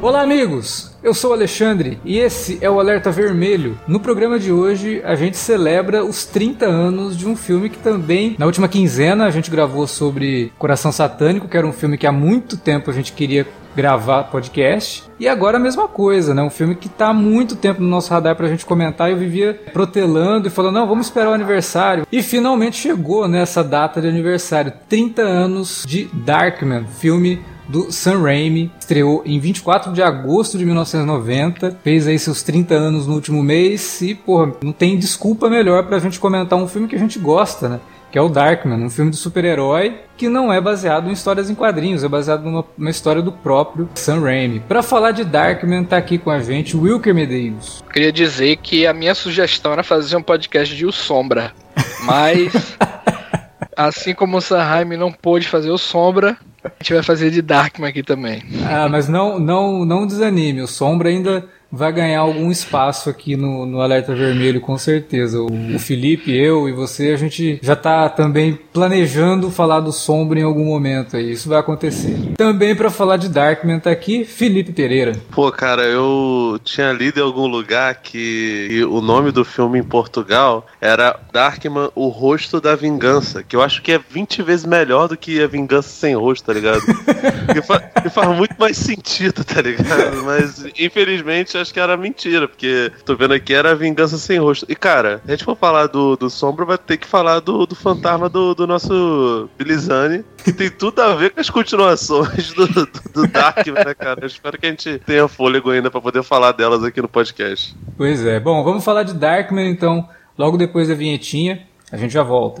Olá, amigos! Eu sou Alexandre e esse é o Alerta Vermelho. No programa de hoje, a gente celebra os 30 anos de um filme que também, na última quinzena, a gente gravou sobre Coração Satânico, que era um filme que há muito tempo a gente queria gravar podcast. E agora a mesma coisa, né? Um filme que tá há muito tempo no nosso radar pra gente comentar. Eu vivia protelando e falando, não, vamos esperar o aniversário. E finalmente chegou nessa data de aniversário. 30 anos de Darkman, filme do Sam Raimi. Estreou em 24 de agosto de 1990. Fez aí seus 30 anos no último mês. E, porra, não tem desculpa melhor pra gente comentar um filme que a gente gosta, né? que é o Darkman, um filme de super-herói que não é baseado em histórias em quadrinhos, é baseado numa, numa história do próprio Sam Raimi. Para falar de Darkman, tá aqui com a gente o Wilker Medeiros. Queria dizer que a minha sugestão era fazer um podcast de O Sombra, mas assim como o Sam Raimi não pôde fazer o Sombra, a gente vai fazer de Darkman aqui também. Ah, mas não, não, não desanime. O Sombra ainda vai ganhar algum espaço aqui no, no Alerta Vermelho, com certeza. O, o, Felipe, eu e você, a gente já tá também planejando falar do Sombra em algum momento aí. Isso vai acontecer. Também para falar de Darkman tá aqui Felipe Pereira. Pô, cara, eu tinha lido em algum lugar que o nome do filme em Portugal era Darkman, o rosto da vingança, que eu acho que é 20 vezes melhor do que a vingança sem rosto, tá ligado? que, fa que faz muito mais sentido, tá ligado? Mas infelizmente acho que era mentira, porque tô vendo aqui era Vingança Sem Rosto. E cara, a gente for falar do, do Sombra, vai ter que falar do, do fantasma do, do nosso Bilizane, que tem tudo a ver com as continuações do, do, do Dark, né, cara? Eu espero que a gente tenha fôlego ainda pra poder falar delas aqui no podcast. Pois é. Bom, vamos falar de Darkman então, logo depois da vinhetinha. A gente já volta.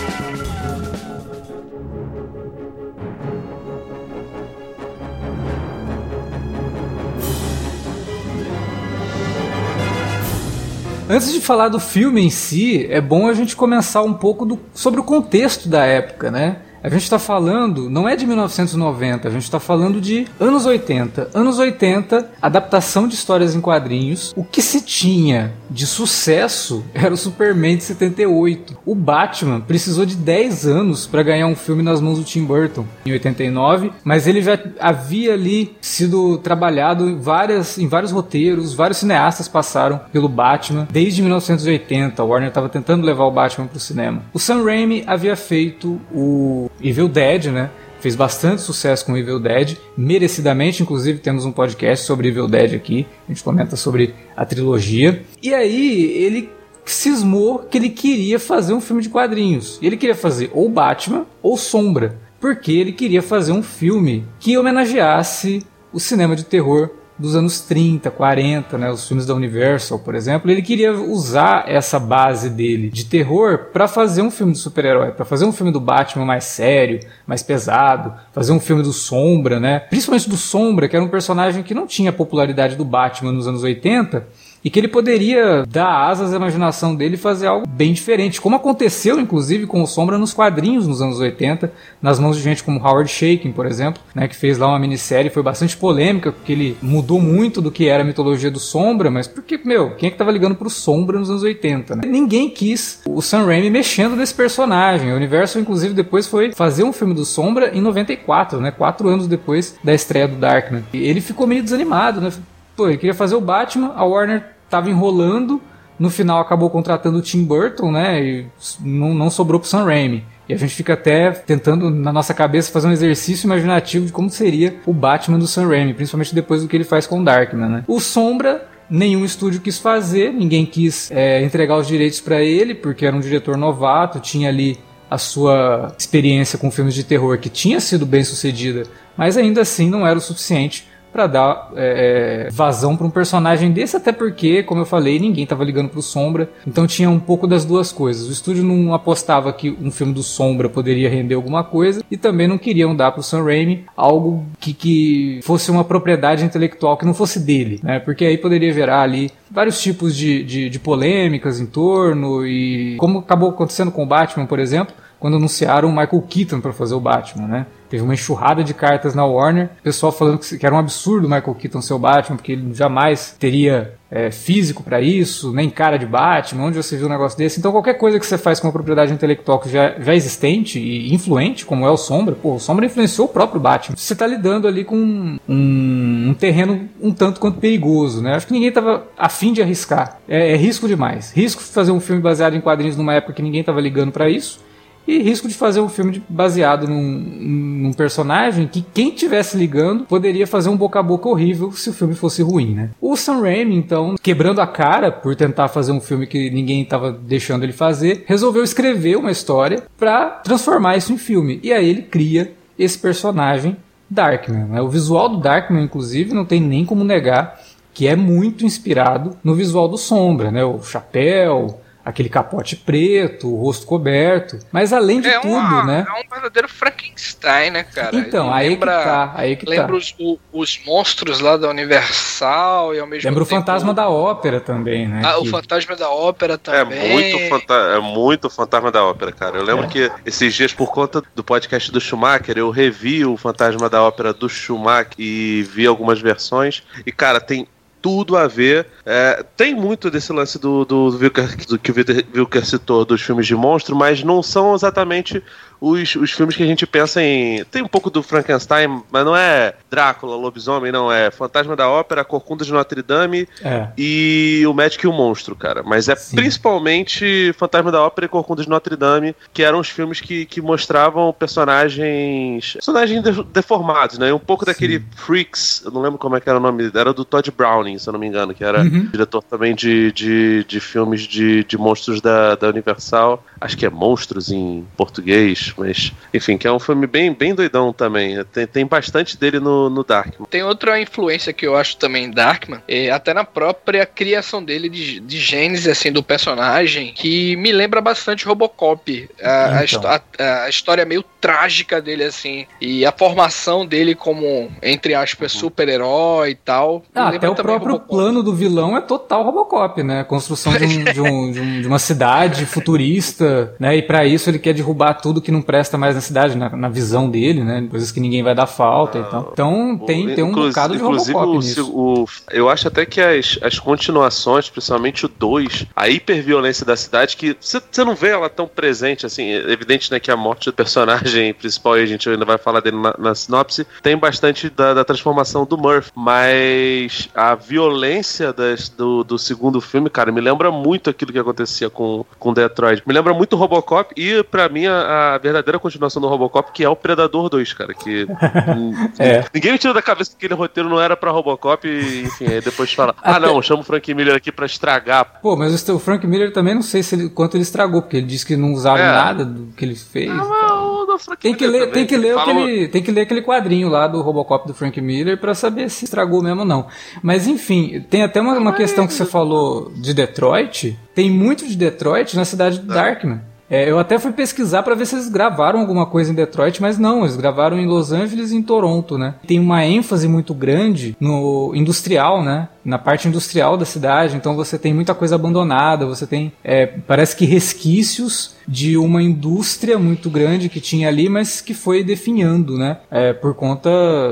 Antes de falar do filme em si, é bom a gente começar um pouco do, sobre o contexto da época, né? A gente está falando, não é de 1990, a gente está falando de anos 80. Anos 80, adaptação de histórias em quadrinhos. O que se tinha de sucesso era o Superman de 78. O Batman precisou de 10 anos para ganhar um filme nas mãos do Tim Burton em 89, mas ele já havia ali sido trabalhado em, várias, em vários roteiros, vários cineastas passaram pelo Batman desde 1980. A Warner estava tentando levar o Batman para o cinema. O Sam Raimi havia feito o Evil Dead, né? Fez bastante sucesso com Evil Dead, merecidamente, inclusive temos um podcast sobre Evil Dead aqui, a gente comenta sobre a trilogia. E aí ele cismou que ele queria fazer um filme de quadrinhos. E ele queria fazer ou Batman ou Sombra, porque ele queria fazer um filme que homenageasse o cinema de terror dos anos 30, 40, né, os filmes da Universal, por exemplo, ele queria usar essa base dele de terror para fazer um filme de super-herói, para fazer um filme do Batman mais sério, mais pesado, fazer um filme do Sombra, né? Principalmente do Sombra, que era um personagem que não tinha a popularidade do Batman nos anos 80, e que ele poderia dar asas à imaginação dele e fazer algo bem diferente, como aconteceu inclusive com o Sombra nos quadrinhos nos anos 80, nas mãos de gente como Howard Shaking, por exemplo, né, que fez lá uma minissérie, foi bastante polêmica, porque ele mudou muito do que era a mitologia do Sombra, mas porque, meu, quem é que tava ligando pro Sombra nos anos 80, né? Ninguém quis o Sam Raimi mexendo nesse personagem. O universo, inclusive, depois foi fazer um filme do Sombra em 94, né, quatro anos depois da estreia do Darkman. E ele ficou meio desanimado, né? Pô, ele queria fazer o Batman, a Warner tava enrolando, no final acabou contratando o Tim Burton, né? E não, não sobrou pro Sam Raimi. E a gente fica até tentando, na nossa cabeça, fazer um exercício imaginativo de como seria o Batman do Sam Raimi, principalmente depois do que ele faz com o Darkman, né? O Sombra nenhum estúdio quis fazer, ninguém quis é, entregar os direitos para ele, porque era um diretor novato, tinha ali a sua experiência com filmes de terror que tinha sido bem sucedida, mas ainda assim não era o suficiente para dar é, é, vazão para um personagem desse, até porque, como eu falei, ninguém estava ligando para o Sombra, então tinha um pouco das duas coisas. O estúdio não apostava que um filme do Sombra poderia render alguma coisa e também não queriam dar para o Sam Raimi algo que, que fosse uma propriedade intelectual que não fosse dele, né? Porque aí poderia virar ali vários tipos de, de, de polêmicas em torno e como acabou acontecendo com o Batman, por exemplo, quando anunciaram o Michael Keaton para fazer o Batman, né? Teve uma enxurrada de cartas na Warner, pessoal falando que era um absurdo o Michael Keaton ser o Batman, porque ele jamais teria é, físico para isso, nem cara de Batman, onde você viu um negócio desse. Então qualquer coisa que você faz com uma propriedade intelectual que já, já existente e influente, como é o Sombra, pô, o Sombra influenciou o próprio Batman. Você tá lidando ali com um, um terreno um tanto quanto perigoso, né? Acho que ninguém tava afim de arriscar. É, é risco demais. Risco fazer um filme baseado em quadrinhos numa época que ninguém tava ligando para isso e risco de fazer um filme baseado num, num, personagem que quem tivesse ligando poderia fazer um boca a boca horrível se o filme fosse ruim, né? O Sam Raimi, então, quebrando a cara por tentar fazer um filme que ninguém estava deixando ele fazer, resolveu escrever uma história para transformar isso em filme. E aí ele cria esse personagem Darkman. Né? O visual do Darkman, inclusive, não tem nem como negar que é muito inspirado no visual do Sombra, né? O chapéu, aquele capote preto, o rosto coberto. Mas além de é tudo, uma, né? É um verdadeiro Frankenstein, né, cara? Então, aí lembra, que tá. Aí que lembra tá. Os, os monstros lá da Universal e ao mesmo lembra tempo... o fantasma da ópera também, né? Ah, que... o fantasma da ópera também. É muito, fanta é muito fantasma da ópera, cara. Eu lembro é. que esses dias, por conta do podcast do Schumacher, eu revi o fantasma da ópera do Schumacher e vi algumas versões. E, cara, tem tudo a ver. É, tem muito desse lance do, do, Wilker, do que o Wilker citou dos filmes de monstro, mas não são exatamente os, os filmes que a gente pensa em. Tem um pouco do Frankenstein, mas não é Drácula, lobisomem, não. É Fantasma da Ópera, Corcunda de Notre Dame é. e o Médico e o Monstro, cara. Mas é Sim. principalmente Fantasma da Ópera e Corcunda de Notre Dame, que eram os filmes que, que mostravam personagens. personagens de, deformados, né? Um pouco Sim. daquele Freaks, eu não lembro como é que era o nome, era do Todd Browning, se eu não me engano, que era uhum. diretor também de, de, de filmes de, de monstros da, da Universal. Acho que é Monstros em português mas enfim, que é um filme bem, bem doidão também. Tem, tem bastante dele no, no Darkman. Tem outra influência que eu acho também em Darkman, é até na própria criação dele de, de gênese assim do personagem, que me lembra bastante Robocop. A, então. a, a, a história meio trágica dele assim e a formação dele como entre aspas uhum. super-herói e tal. Ah, até o próprio Robocop. plano do vilão é total Robocop, né? A construção de, um, de, um, de, um, de, uma cidade futurista, né? E para isso ele quer derrubar tudo que não presta mais na cidade, na, na visão dele, né? Coisas que ninguém vai dar falta ah, e tal. Então tem, tem um bocado de Robocop o, nisso. O, eu acho até que as, as continuações, principalmente o 2, a hiperviolência da cidade, que você não vê ela tão presente, assim, é evidente, né, que a morte do personagem principal, e a gente ainda vai falar dele na, na sinopse, tem bastante da, da, transformação do Murphy, mas a violência das, do, do segundo filme, cara, me lembra muito aquilo que acontecia com, com Detroit. Me lembra muito Robocop e, para mim, a, a verdadeira continuação do Robocop, que é o Predador 2, cara. Que é. ninguém me tira da cabeça que aquele roteiro não era pra Robocop e, enfim, aí depois fala: Ah, Até... não, chama o Frank Miller aqui pra estragar. Pô, mas o Frank Miller também não sei se ele, quanto ele estragou, porque ele disse que não usava é. nada do que ele fez. Ah, tem que ler, tem que ler aquele, tem que ler aquele quadrinho lá do Robocop do Frank Miller para saber se estragou mesmo ou não. Mas enfim, tem até uma, uma questão que você falou de Detroit. Tem muito de Detroit na cidade de Darkman. É, eu até fui pesquisar para ver se eles gravaram alguma coisa em Detroit, mas não, eles gravaram em Los Angeles e em Toronto, né? Tem uma ênfase muito grande no industrial, né? Na parte industrial da cidade, então você tem muita coisa abandonada, você tem, é, parece que resquícios de uma indústria muito grande que tinha ali, mas que foi definhando, né? É, por conta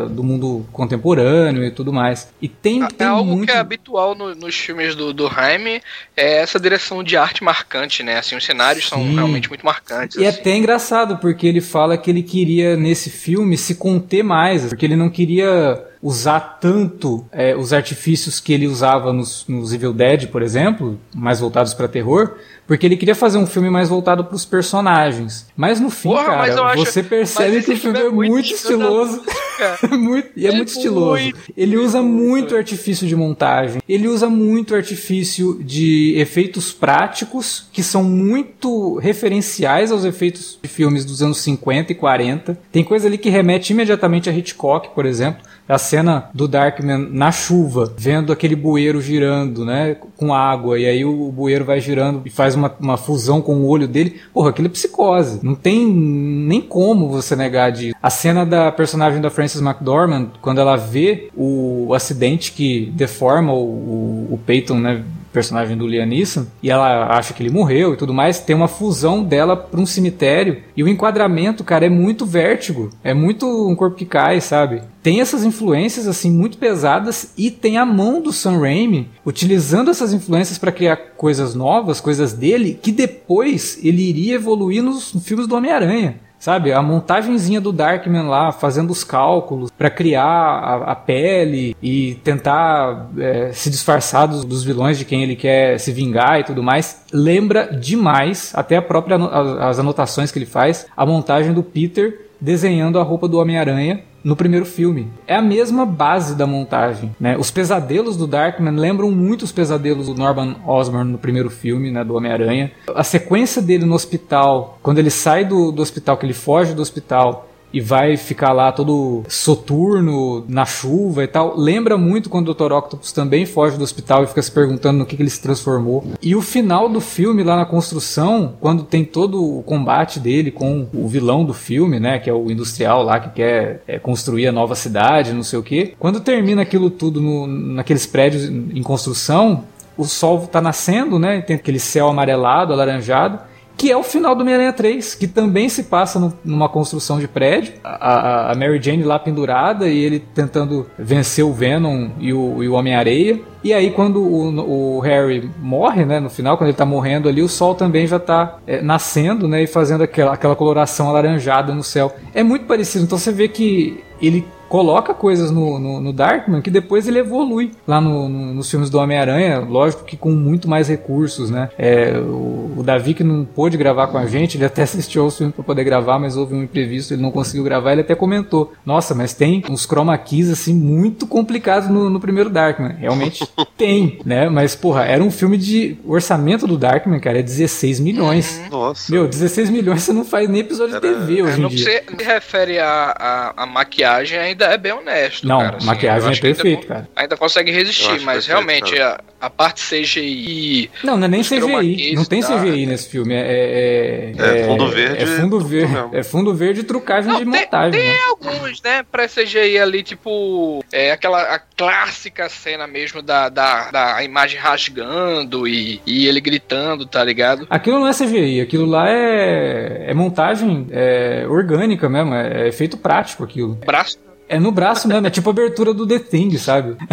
do mundo contemporâneo e tudo mais. E tem, é, tem algo muito... que é habitual no, nos filmes do, do Jaime, é essa direção de arte marcante, né? Assim, os cenários Sim. são realmente muito marcantes. E assim. é até engraçado, porque ele fala que ele queria, nesse filme, se conter mais, porque ele não queria usar tanto é, os artifícios que ele usava nos, nos Evil Dead, por exemplo, mais voltados para terror, porque ele queria fazer um filme mais voltado para os personagens. Mas no fim, Porra, cara, você acho... percebe que o filme é muito, muito estiloso. muito, e é, é muito estiloso. Muito, ele usa muito artifício de montagem. Ele usa muito artifício de efeitos práticos, que são muito referenciais aos efeitos de filmes dos anos 50 e 40. Tem coisa ali que remete imediatamente a Hitchcock, por exemplo a cena do Darkman na chuva, vendo aquele bueiro girando, né, com água, e aí o bueiro vai girando e faz uma, uma fusão com o olho dele. Porra, aquilo é psicose. Não tem nem como você negar disso. A cena da personagem da Frances McDormand, quando ela vê o acidente que deforma o, o, o Peyton, né, personagem do Liam Neeson, e ela acha que ele morreu e tudo mais, tem uma fusão dela para um cemitério, e o enquadramento, cara, é muito vértigo, é muito um corpo que cai, sabe? Tem essas influências assim muito pesadas e tem a mão do Sam Raimi utilizando essas influências para criar coisas novas, coisas dele, que depois ele iria evoluir nos filmes do Homem-Aranha. Sabe, a montagenzinha do Darkman lá, fazendo os cálculos para criar a, a, pele e tentar é, se disfarçar dos, dos, vilões de quem ele quer se vingar e tudo mais, lembra demais, até a própria as anotações que ele faz, a montagem do Peter desenhando a roupa do Homem-Aranha no primeiro filme. É a mesma base da montagem, né? Os pesadelos do Darkman lembram muito os pesadelos do Norman Osborn no primeiro filme, né, do Homem-Aranha. A sequência dele no hospital, quando ele sai do, do hospital, que ele foge do hospital e vai ficar lá todo soturno, na chuva e tal. Lembra muito quando o Dr. Octopus também foge do hospital e fica se perguntando no que, que ele se transformou. E o final do filme, lá na construção, quando tem todo o combate dele com o vilão do filme, né, que é o industrial lá que quer é, construir a nova cidade, não sei o que. Quando termina aquilo tudo no, naqueles prédios em construção, o sol está nascendo, né, tem aquele céu amarelado, alaranjado, que é o final do Homem-Aranha 3, que também se passa no, numa construção de prédio, a, a, Mary Jane lá pendurada e ele tentando vencer o Venom e o, o Homem-Areia. E aí quando o, o, Harry morre, né, no final, quando ele tá morrendo ali, o sol também já tá é, nascendo, né, e fazendo aquela, aquela coloração alaranjada no céu. É muito parecido, então você vê que ele coloca coisas no, no, no, Darkman que depois ele evolui lá no, no, nos filmes do Homem-Aranha, lógico que com muito mais recursos, né? É, o, o, Davi que não pôde gravar com a gente, ele até assistiu ao filme para poder gravar, mas houve um imprevisto, ele não conseguiu gravar, ele até comentou, nossa, mas tem uns chroma keys assim muito complicados no, no primeiro Darkman, realmente tem, né? Mas porra, era um filme de o orçamento do Darkman, cara, é 16 milhões. Uhum. Nossa. Meu, 16 milhões você não faz nem episódio era... de TV hoje é, em dia. Você se refere a, a, a maquiagem ainda é bem honesto. Não, cara, assim, maquiagem é perfeito, cara. Ainda consegue resistir, mas perfeito, realmente a, a, parte CGI. Não, não é nem CGI. Não tem CGI nesse filme. É, é, é, é fundo verde. É fundo verde. É fundo verde e trucagem não, de tem, montagem. Tem né? alguns, né? Pré-CGI ali, tipo. É aquela a clássica cena mesmo da, da, da imagem rasgando e, e ele gritando, tá ligado? Aquilo não é CGI, aquilo lá é, é montagem é, orgânica mesmo, é, é efeito prático aquilo. Braço é no braço mesmo, é tipo a abertura do The Thing, sabe?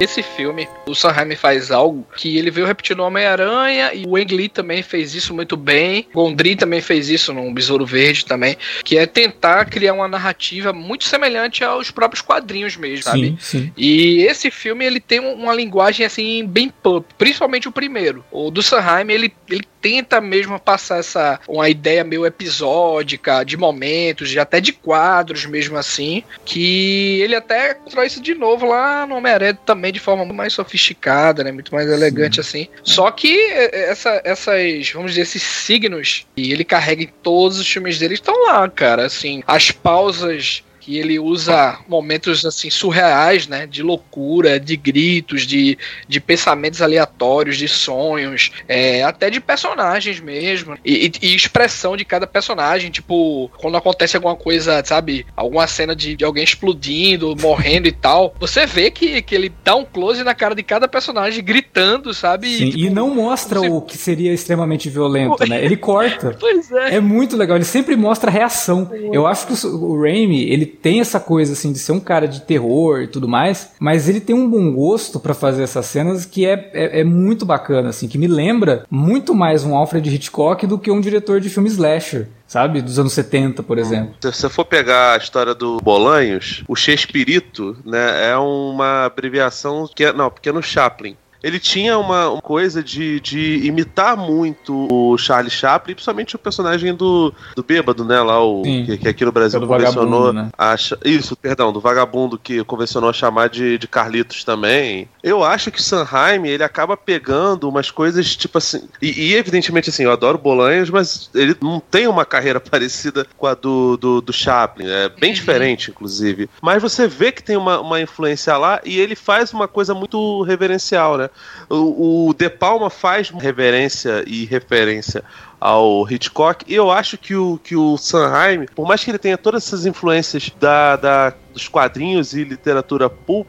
Esse filme, o Sanheim faz algo que ele veio repetir no Homem-Aranha e o Ang Lee também fez isso muito bem. Gondry também fez isso no Besouro Verde também, que é tentar criar uma narrativa muito semelhante aos próprios quadrinhos mesmo, sabe? Sim. E esse filme ele tem uma linguagem assim bem pulp, principalmente o primeiro. O do Sanheim, ele, ele tenta mesmo passar essa uma ideia meio episódica, de momentos, de até de quadros mesmo assim, que ele até constrói isso de novo lá no Homem-Aranha também de forma mais sofisticada, né, muito mais elegante Sim. assim. Só que é, é, essa, essas, vamos dizer, esses signos que ele carrega em todos os filmes dele estão lá, cara, assim, as pausas que ele usa momentos assim surreais, né, de loucura, de gritos, de, de pensamentos aleatórios, de sonhos, é, até de personagens mesmo, e, e, expressão de cada personagem, tipo, quando acontece alguma coisa, sabe, alguma cena de, de alguém explodindo, morrendo e tal, você vê que, que ele dá um close na cara de cada personagem gritando, sabe? Sim, e, tipo, e não mostra você... o que seria extremamente violento, né? Ele corta. pois é. É muito legal, ele sempre mostra a reação. Eu acho que o, o Raimi, ele tem essa coisa assim de ser um cara de terror e tudo mais, mas ele tem um bom gosto para fazer essas cenas que é, é, é, muito bacana, assim, que me lembra muito mais um Alfred Hitchcock do que um diretor de filme slasher sabe? Dos anos 70, por exemplo. Se você for pegar a história do Bolanhos, o Chespirito, né, é uma abreviação que é, não, pequeno Chaplin ele tinha uma, uma coisa de, de, imitar muito o Charlie Chaplin, principalmente o personagem do, do bêbado, né? Lá, o, que, que, aqui no Brasil é convencionou. Né? A, isso, perdão, do vagabundo que convencionou a chamar de, de Carlitos também. Eu acho que o Sanheim, ele acaba pegando umas coisas tipo assim. E, e evidentemente, assim, eu adoro Bolanhos, mas ele não tem uma carreira parecida com a do, do, do Chaplin. É bem uhum. diferente, inclusive. Mas você vê que tem uma, uma influência lá e ele faz uma coisa muito reverencial, né? O, o De Palma faz reverência e referência ao Hitchcock. E eu acho que o, que o Sanheim, por mais que ele tenha todas essas influências da, da dos quadrinhos e literatura pulp,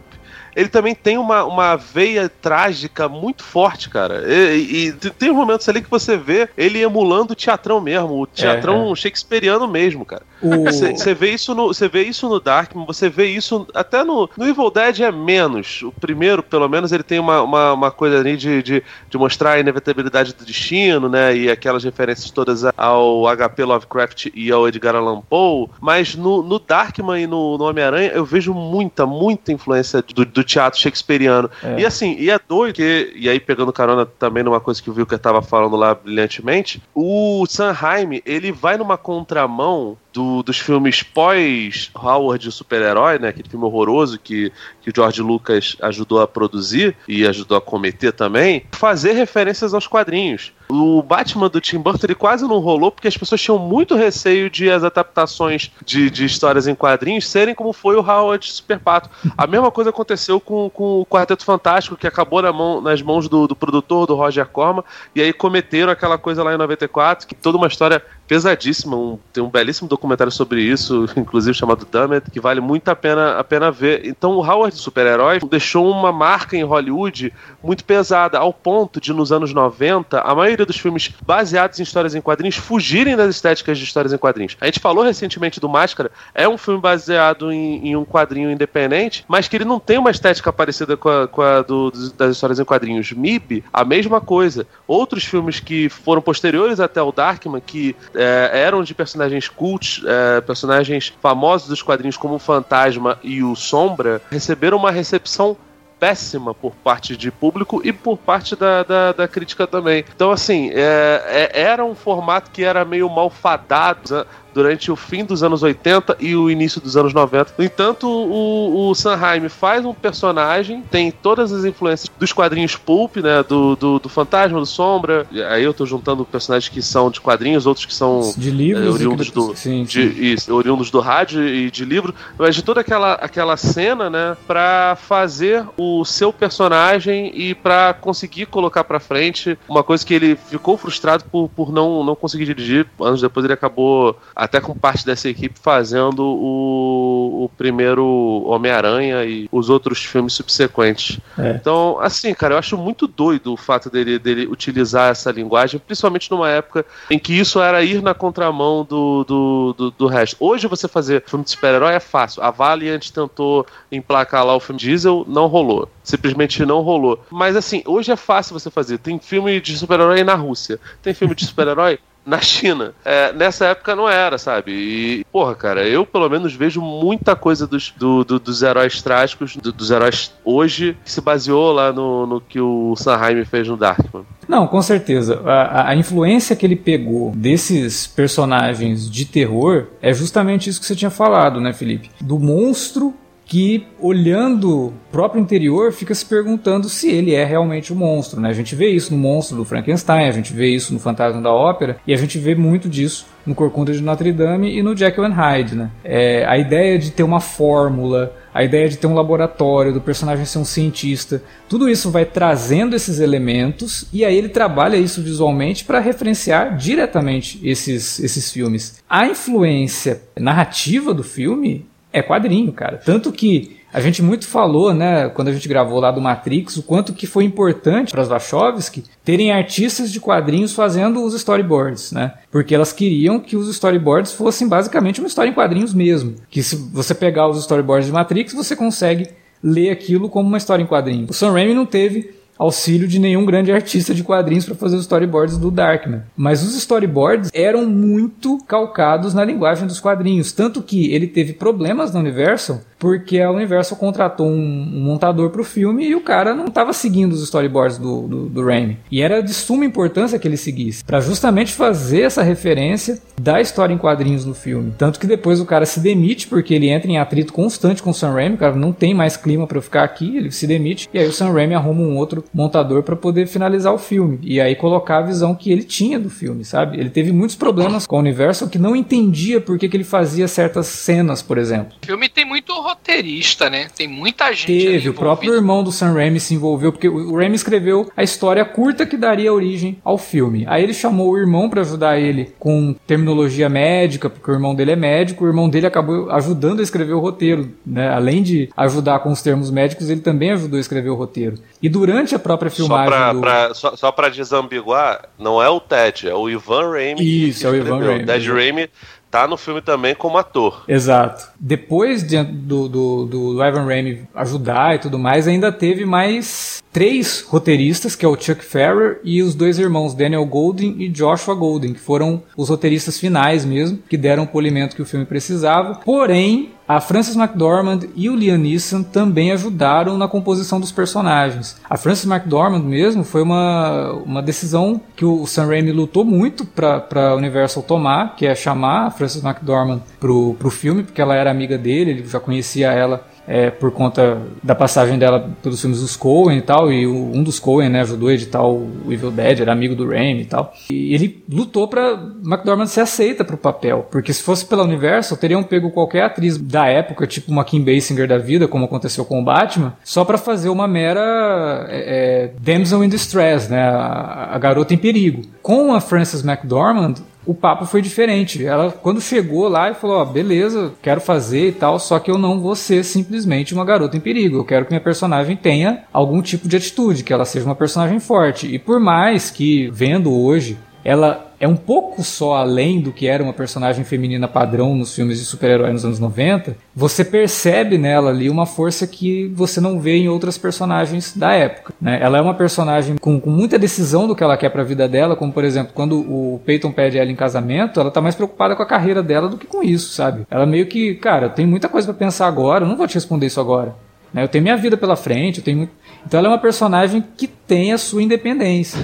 ele também tem uma, uma veia trágica muito forte, cara. E, e tem momentos ali que você vê ele emulando o teatrão mesmo, o teatrão é, é. shakespeariano mesmo, cara. Você o... vê isso no você vê isso no Darkman, você vê isso até no, no Evil Dead é menos. O primeiro, pelo menos, ele tem uma, uma, uma coisa ali de, de, de, mostrar a inevitabilidade do destino, né? E aquelas referências todas ao HP Lovecraft e ao Edgar Allan Poe. Mas no, no Darkman e no, no Homem-Aranha eu vejo muita, muita influência do, do teatro shakespeariano. É. E assim, e é doido, que, e aí pegando carona também numa coisa que o Wilker estava falando lá brilhantemente, o Sanheim, ele vai numa contramão do, dos filmes pós-Howard o super-herói, né? Aquele filme horroroso que, que o George Lucas ajudou a produzir e ajudou a cometer também, fazer referências aos quadrinhos. O Batman do Tim Burton ele quase não rolou porque as pessoas tinham muito receio de as adaptações de, de histórias em quadrinhos serem como foi o Howard Super Pato. A mesma coisa aconteceu com, com o Quarteto Fantástico, que acabou na mão, nas mãos do, do produtor, do Roger Corman, e aí cometeram aquela coisa lá em 94, que toda uma história pesadíssima. Um, tem um belíssimo documentário sobre isso, inclusive chamado Dummet, que vale muito a pena, a pena ver. Então o Howard super-herói deixou uma marca em Hollywood muito pesada, ao ponto de, nos anos 90, a maioria dos filmes baseados em histórias em quadrinhos fugirem das estéticas de histórias em quadrinhos. A gente falou recentemente do Máscara, é um filme baseado em, em um quadrinho independente, mas que ele não tem uma estética parecida com a, com a do, das histórias em quadrinhos. MIB, a mesma coisa. Outros filmes que foram posteriores até o Darkman, que é, eram de personagens cult, é, personagens famosos dos quadrinhos como o Fantasma e o Sombra, receberam uma recepção péssima por parte de público e por parte da, da, da crítica também. Então, assim, é, é, era um formato que era meio malfadado. Durante o fim dos anos 80 e o início dos anos 90. No entanto, o, o Sanheim faz um personagem, tem todas as influências dos quadrinhos pulp, né? Do, do, do Fantasma, do Sombra. Aí eu tô juntando personagens que são de quadrinhos, outros que são de livros, é, oriundos, do, sim, de, Isso, oriundos do rádio e de livro, mas de toda aquela, aquela cena, né? Pra fazer o seu personagem e para conseguir colocar para frente uma coisa que ele ficou frustrado por, por não, não conseguir dirigir. Anos depois ele acabou até com parte dessa equipe fazendo o, o primeiro Homem-Aranha e os outros filmes subsequentes. É. Então, assim, cara, eu acho muito doido o fato dele, dele utilizar essa linguagem, principalmente numa época em que isso era ir na contramão do, do, do, do resto. Hoje você fazer filme de super-herói é fácil. A Valiant tentou emplacar lá o filme Diesel, não rolou simplesmente não rolou. Mas assim, hoje é fácil você fazer. Tem filme de super-herói na Rússia, tem filme de super-herói na China. É, nessa época não era, sabe? E, porra, cara, eu pelo menos vejo muita coisa dos, do, do, dos heróis trágicos, do, dos heróis hoje, que se baseou lá no, no que o Sanheim fez no Darkman. Não, com certeza. A, a, influência que ele pegou desses personagens de terror é justamente isso que você tinha falado, né, Felipe? Do monstro que, olhando o próprio interior, fica se perguntando se ele é realmente o um monstro. Né? A gente vê isso no monstro do Frankenstein, a gente vê isso no Fantasma da Ópera, e a gente vê muito disso no Corcunda de Notre Dame e no Jekyll and Hyde. Né? É, a ideia de ter uma fórmula, a ideia de ter um laboratório, do personagem ser um cientista, tudo isso vai trazendo esses elementos e aí ele trabalha isso visualmente para referenciar diretamente esses, esses filmes. A influência narrativa do filme é quadrinho, cara. Tanto que a gente muito falou, né, quando a gente gravou lá do Matrix, o quanto que foi importante para as Wachowski terem artistas de quadrinhos fazendo os storyboards, né? Porque elas queriam que os storyboards fossem basicamente uma história em quadrinhos mesmo. Que se você pegar os storyboards de Matrix, você consegue ler aquilo como uma história em quadrinhos. O Sam Raimi não teve auxílio de nenhum grande artista de quadrinhos para fazer os storyboards do Darkman. Mas os storyboards eram muito calcados na linguagem dos quadrinhos, tanto que ele teve problemas na Universal porque a Universal contratou um, montador para o filme e o cara não estava seguindo os storyboards do, do, do Raimi. E era de suma importância que ele seguisse, para justamente fazer essa referência da história em quadrinhos no filme. Tanto que depois o cara se demite porque ele entra em atrito constante com o Sam Raimi, o cara não tem mais clima para ficar aqui, ele se demite e aí o Sam Raimi arruma um outro montador para poder finalizar o filme e aí colocar a visão que ele tinha do filme, sabe? Ele teve muitos problemas com a Universal que não entendia por que, que ele fazia certas cenas, por exemplo. O filme tem muito roteirista, né? Tem muita gente. Teve, o próprio irmão do Sam Raimi se envolveu, porque o Raimi escreveu a história curta que daria origem ao filme. Aí ele chamou o irmão para ajudar ele com terminologia médica, porque o irmão dele é médico, o irmão dele acabou ajudando a escrever o roteiro, né? Além de ajudar com os termos médicos, ele também ajudou a escrever o roteiro. E durante a própria filmagem. Só pra, do... pra só, só pra desambiguar, não é o Ted, é o Ivan Raimi. Isso, é o Ivan Raimi. O Ted Raimi tá no filme também como ator. Exato. Depois de, do, do, do Ivan Raimi ajudar e tudo mais, ainda teve mais três roteiristas, que é o Chuck Ferrer e os dois irmãos Daniel Golding e Joshua Golding, que foram os roteiristas finais mesmo, que deram o polimento que o filme precisava. Porém, a Frances McDormand e o Liam Neeson também ajudaram na composição dos personagens. A Frances McDormand mesmo foi uma, uma decisão que o Sam Raimi lutou muito para Universal tomar, que é chamar a Frances McDormand pro, pro filme, porque ela era amiga dele, ele já conhecia ela é, por conta da passagem dela pelos filmes dos Coen e tal, e o, um dos Coen né, ajudou a editar o Evil Dead, era amigo do Raimi e tal. E ele lutou para McDormand ser aceita pro papel, porque se fosse pela Universal, teriam pego qualquer atriz da época, tipo uma Kim Basinger da vida, como aconteceu com o Batman, só para fazer uma mera é, é, damsel in distress, né, a, a garota em perigo. Com a Frances McDormand, o papo foi diferente. Ela, quando chegou lá e falou: Ó, beleza, quero fazer e tal, só que eu não vou ser simplesmente uma garota em perigo. Eu quero que minha personagem tenha algum tipo de atitude, que ela seja uma personagem forte. E por mais que, vendo hoje, ela é um pouco só além do que era uma personagem feminina padrão nos filmes de super-herói nos anos 90, você percebe nela ali uma força que você não vê em outras personagens da época. Né? Ela é uma personagem com, com muita decisão do que ela quer para a vida dela, como por exemplo, quando o Peyton pede ela em casamento, ela tá mais preocupada com a carreira dela do que com isso, sabe? Ela meio que, cara, tem muita coisa para pensar agora, eu não vou te responder isso agora. Né? Eu tenho minha vida pela frente, eu tenho muito... Então ela é uma personagem que tem a sua independência.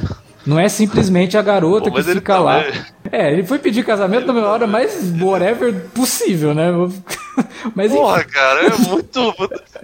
Não é simplesmente a garota Pô, que fica lá. É, ele foi pedir casamento na hora mais whatever possível, né? Mas, Porra, enfim. cara, é muito.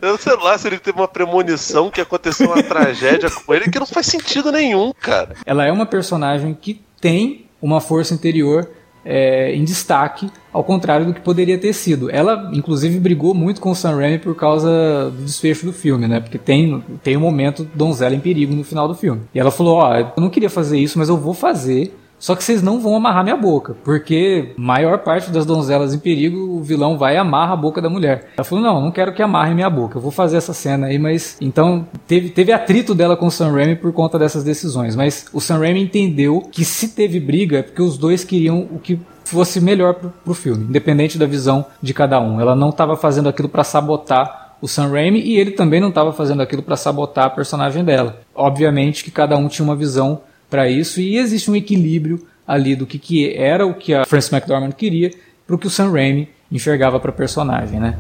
Eu sei lá se ele teve uma premonição que aconteceu uma tragédia com ele que não faz sentido nenhum, cara. Ela é uma personagem que tem uma força interior é, em destaque, ao contrário do que poderia ter sido. Ela, inclusive, brigou muito com o Sam Raimi por causa do desfecho do filme, né? Porque tem, tem um momento donzela em perigo no final do filme. E ela falou: Ó, oh, eu não queria fazer isso, mas eu vou fazer só que vocês não vão amarrar minha boca, porque maior parte das donzelas em perigo, o vilão vai e amarra a boca da mulher. Ela falou: Não, não quero que amarre minha boca, eu vou fazer essa cena aí, mas. Então teve, teve atrito dela com o Sam Raimi por conta dessas decisões. Mas o Sam Raimi entendeu que se teve briga é porque os dois queriam o que fosse melhor pro, pro filme, independente da visão de cada um. Ela não estava fazendo aquilo para sabotar o Sam Raimi e ele também não estava fazendo aquilo para sabotar a personagem dela. Obviamente que cada um tinha uma visão para isso e existe um equilíbrio ali do que, que era o que a Frances McDormand queria para o que o Sam Raimi enxergava para a personagem, né?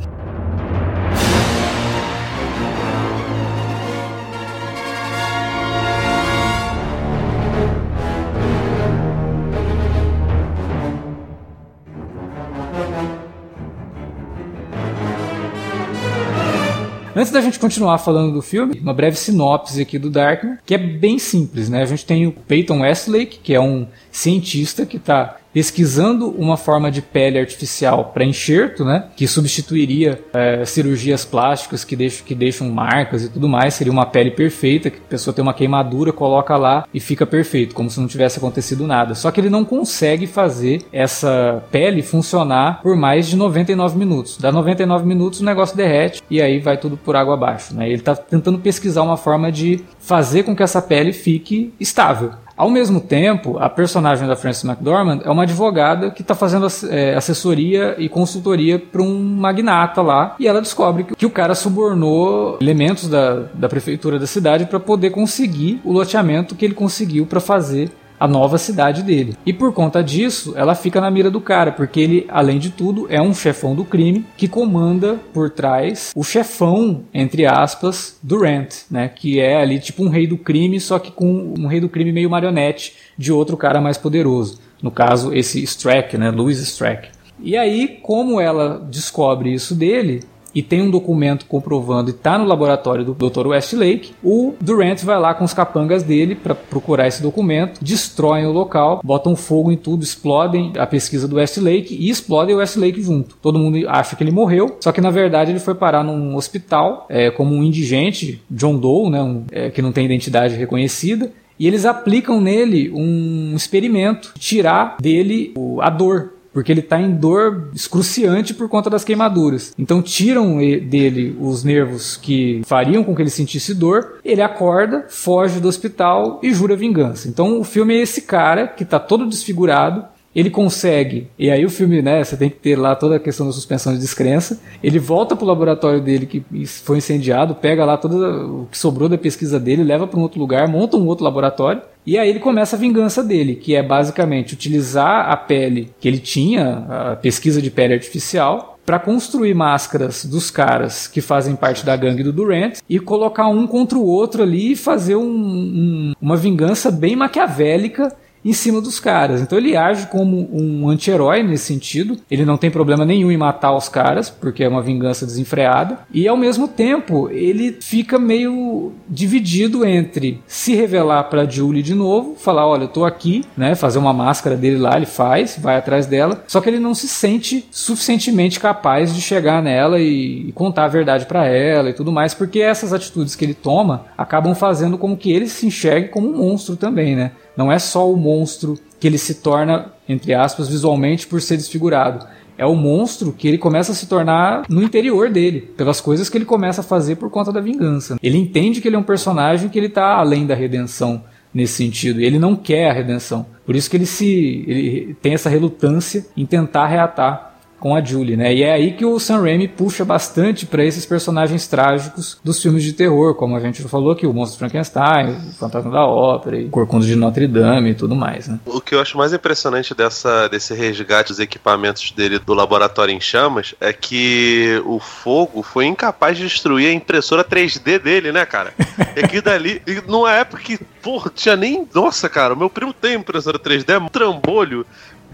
Antes da gente continuar falando do filme, uma breve sinopse aqui do Darkman, que é bem simples, né? A gente tem o Peyton Westlake, que é um cientista que está pesquisando uma forma de pele artificial para enxerto, né, que substituiria é, cirurgias plásticas que deixam, que deixam marcas e tudo mais, seria uma pele perfeita, que a pessoa tem uma queimadura, coloca lá e fica perfeito, como se não tivesse acontecido nada. Só que ele não consegue fazer essa pele funcionar por mais de 99 minutos. Dá 99 minutos o negócio derrete e aí vai tudo por água abaixo. Né? Ele está tentando pesquisar uma forma de fazer com que essa pele fique estável. Ao mesmo tempo, a personagem da Frances McDormand é uma advogada que está fazendo é, assessoria e consultoria para um magnata lá e ela descobre que, que o cara subornou elementos da, da prefeitura da cidade para poder conseguir o loteamento que ele conseguiu para fazer a nova cidade dele. E por conta disso, ela fica na mira do cara, porque ele, além de tudo, é um chefão do crime que comanda por trás o chefão, entre aspas, do Rent, né? Que é ali tipo um rei do crime, só que com um rei do crime meio marionete de outro cara mais poderoso. No caso, esse Strack, né? Louis Strack. E aí, como ela descobre isso dele, e tem um documento comprovando e está no laboratório do Dr. Westlake, o Durant vai lá com os capangas dele para procurar esse documento, destroem o local, botam fogo em tudo, explodem a pesquisa do Westlake e explodem o Westlake junto. Todo mundo acha que ele morreu, só que na verdade ele foi parar num hospital é, como um indigente, John Doe, né, um, é, que não tem identidade reconhecida, e eles aplicam nele um experimento, tirar dele a dor porque ele está em dor excruciante por conta das queimaduras. Então tiram dele os nervos que fariam com que ele sentisse dor, ele acorda, foge do hospital e jura vingança. Então o filme é esse cara que está todo desfigurado, ele consegue, e aí o filme, né, você tem que ter lá toda a questão da suspensão de descrença. Ele volta pro laboratório dele que foi incendiado, pega lá todo o que sobrou da pesquisa dele, leva para um outro lugar, monta um outro laboratório. E aí ele começa a vingança dele, que é basicamente utilizar a pele que ele tinha, a pesquisa de pele artificial, para construir máscaras dos caras que fazem parte da gangue do Durant e colocar um contra o outro ali e fazer um, um, uma vingança bem maquiavélica em cima dos caras. Então ele age como um anti-herói nesse sentido. Ele não tem problema nenhum em matar os caras, porque é uma vingança desenfreada. E ao mesmo tempo, ele fica meio dividido entre se revelar para Julie de novo, falar: "Olha, eu tô aqui", né, fazer uma máscara dele lá, ele faz, vai atrás dela. Só que ele não se sente suficientemente capaz de chegar nela e, contar a verdade para ela e tudo mais, porque essas atitudes que ele toma acabam fazendo com que ele se enxergue como um monstro também, né? Não é só o monstro que ele se torna, entre aspas, visualmente por ser desfigurado. É o monstro que ele começa a se tornar no interior dele, pelas coisas que ele começa a fazer por conta da vingança. Ele entende que ele é um personagem que ele está além da redenção nesse sentido. Ele não quer a redenção. Por isso que ele se ele tem essa relutância em tentar reatar com a Julie, né? E é aí que o Sam Raimi puxa bastante para esses personagens trágicos dos filmes de terror, como a gente falou aqui, o Monstro Frankenstein, o Fantasma da Ópera, o Corcunda de Notre Dame e tudo mais, né? O que eu acho mais impressionante dessa, desse resgate dos equipamentos dele do laboratório em chamas é que o fogo foi incapaz de destruir a impressora 3D dele, né, cara? E aqui dali, numa época que, porra, tinha nem. Nossa, cara, o meu primo tem impressora 3D, é um trambolho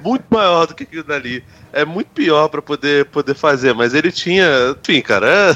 muito maior do que aquilo dali é muito pior para poder, poder fazer, mas ele tinha. Enfim, cara.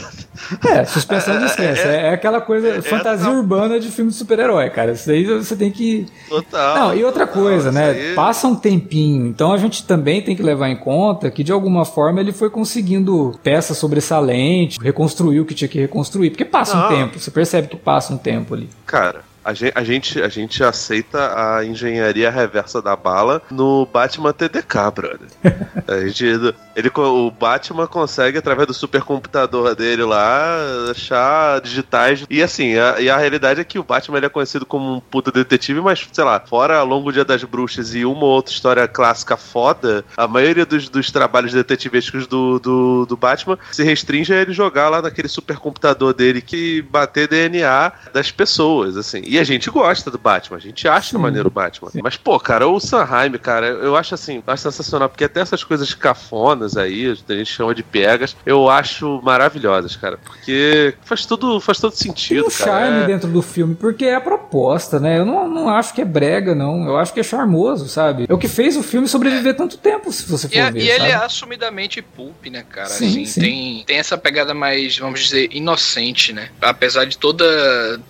É, é suspensão de descrença. É, é, aquela coisa, é, fantasia urbana de filme de super-herói, cara. Isso aí você tem que. Total. Não, e outra total, coisa, né? Aí... Passa um tempinho. Então a gente também tem que levar em conta que, de alguma forma, ele foi conseguindo peças sobressalentes, reconstruiu o que tinha que reconstruir. Porque passa Não. um tempo, você percebe que passa um tempo ali. Cara, a gente, a gente, a gente aceita a engenharia reversa da bala no Batman TDK, brother. a gente, ele, o Batman consegue, através do supercomputador dele lá, achar digitais. E assim, a, e a realidade é que o Batman ele é conhecido como um puta detetive, mas, sei lá, fora Longo Dia das Bruxas e uma ou outra história clássica foda, a maioria dos, dos trabalhos detetivescos do, do, do Batman se restringe a ele jogar lá naquele supercomputador dele que bater DNA das pessoas, assim. E a gente gosta do Batman, a gente acha Sim. maneiro o Batman. Sim. Mas, pô, cara, o Sanheim, cara, eu acho assim, acho sensacional, porque até essas coisas cafonas aí, a gente chama de pegas, eu acho maravilhosas, cara. Porque faz tudo, faz todo sentido, Tem um cara. charme é... dentro do filme, porque é a proposta, né? Eu não, não acho que é brega, não. Eu acho que é charmoso, sabe? É o que fez o filme sobreviver tanto tempo, se você for e, ver. E ele é assumidamente pulp, né, cara? Sim, assim, sim. Tem, tem essa pegada mais, vamos dizer, inocente, né? Apesar de toda,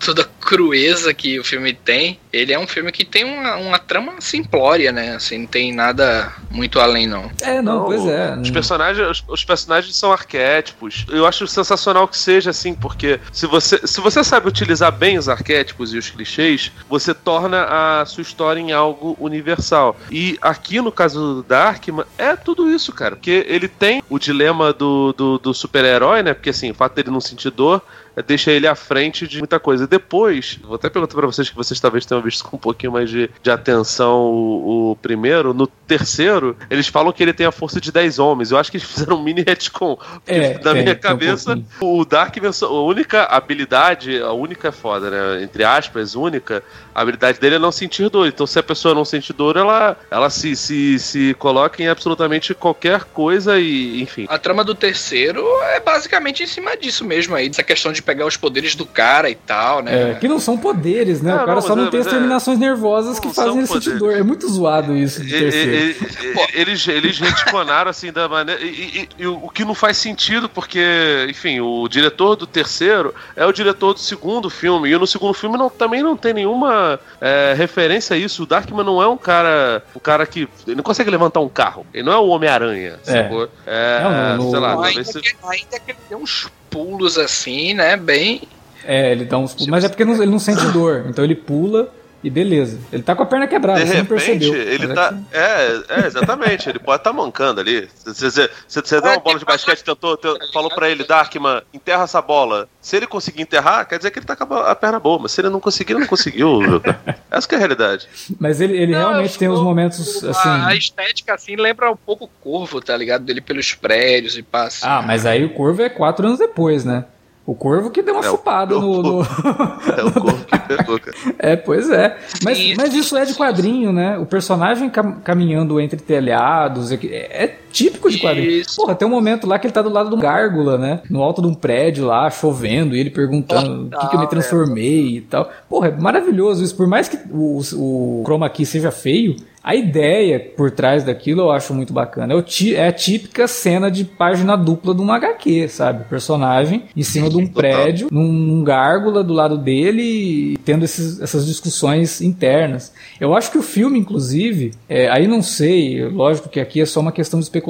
toda crueza que o filme tem, ele é um filme que tem uma, uma trama simplória, né? Assim, não tem nada muito além, não. É, não, não pois é. Os personagens, os, os, personagens são arquétipos. Eu acho sensacional que seja assim, porque se você, se você sabe utilizar bem os arquétipos e os clichês, você torna a sua história em algo universal. E aqui no caso do Darkman, é tudo isso, cara. Porque ele tem o dilema do, do, do super-herói, né? Porque assim, o fato dele não sentir dor deixa ele à frente de muita coisa. Depois, vou até perguntar para vocês que vocês talvez tenham visto com um pouquinho mais de, de atenção o, o, primeiro. No terceiro, eles falam que ele tem a força de 10 homens. Eu acho que eles fizeram um mini retcon. É, na minha cabeça, um o Dark a única habilidade, a única é foda, né? Entre aspas, única, a habilidade dele é não sentir dor. Então, se a pessoa não sente dor, ela, ela se, se, se coloca em absolutamente qualquer coisa e, enfim. A trama do terceiro é basicamente em cima disso mesmo aí, dessa questão de de pegar os poderes do cara e tal, né? É, que não são poderes, né? o cara não, só não é, tem as é- terminações nervosas que fazem ele sentir dor. É muito zoado isso de terceiro. eles, eles retconaram assim da maneira. E, e, e, o que não faz sentido, porque, enfim, o diretor do terceiro é o diretor do segundo filme. E no segundo filme não, também não tem nenhuma é, referência a isso. O Darkman não é um cara. Um cara que. Ele não consegue levantar um carro. Ele não é o Homem-Aranha. É. é não, no, sei lá, ainda, que, ainda que ele uns pulos assim, né? Bem. É, ele dá uns pulos. Mas é porque ele não sente dor. Então ele pula e beleza. Ele tá com a perna quebrada, de você repente, não percebeu. Ele tá. É, é, exatamente. ele pode estar tá mancando ali. Você, deu uma bola de basquete, tentou, tentou falou pra ele, Darkman, enterra essa bola. Se ele conseguir enterrar, quer dizer que ele tá com a perna boa. Mas se ele não conseguir, ele não conseguiu. Essa que é a realidade. Mas ele, ele não, realmente tem uns momentos assim. A estética assim lembra um pouco o corvo, tá ligado? Dele pelos prédios e passa. Ah, mas aí o corvo é quatro anos depois, né? O corvo que deu uma é chupada no, no, É o corvo que pegou, cara. É, pois é. Mas, mas isso é de quadrinho, né? O personagem cam caminhando entre telhados é, é típico de quadrinho. Isso. Porra, tem um momento lá que ele tá do lado de um gárgula, né? No alto de um prédio lá, chovendo, e ele perguntando o que, que eu me transformei e tal. Porra, é maravilhoso isso. Por mais que o, o chroma key seja feio, a ideia por trás daquilo eu acho muito bacana. É, é a típica cena de página dupla de uma HQ, sabe? Personagem em cima de um prédio, num, num gárgula do lado dele, tendo esses, essas discussões internas. Eu acho que o filme, inclusive, é, aí não sei, lógico que aqui é só uma questão de especulação,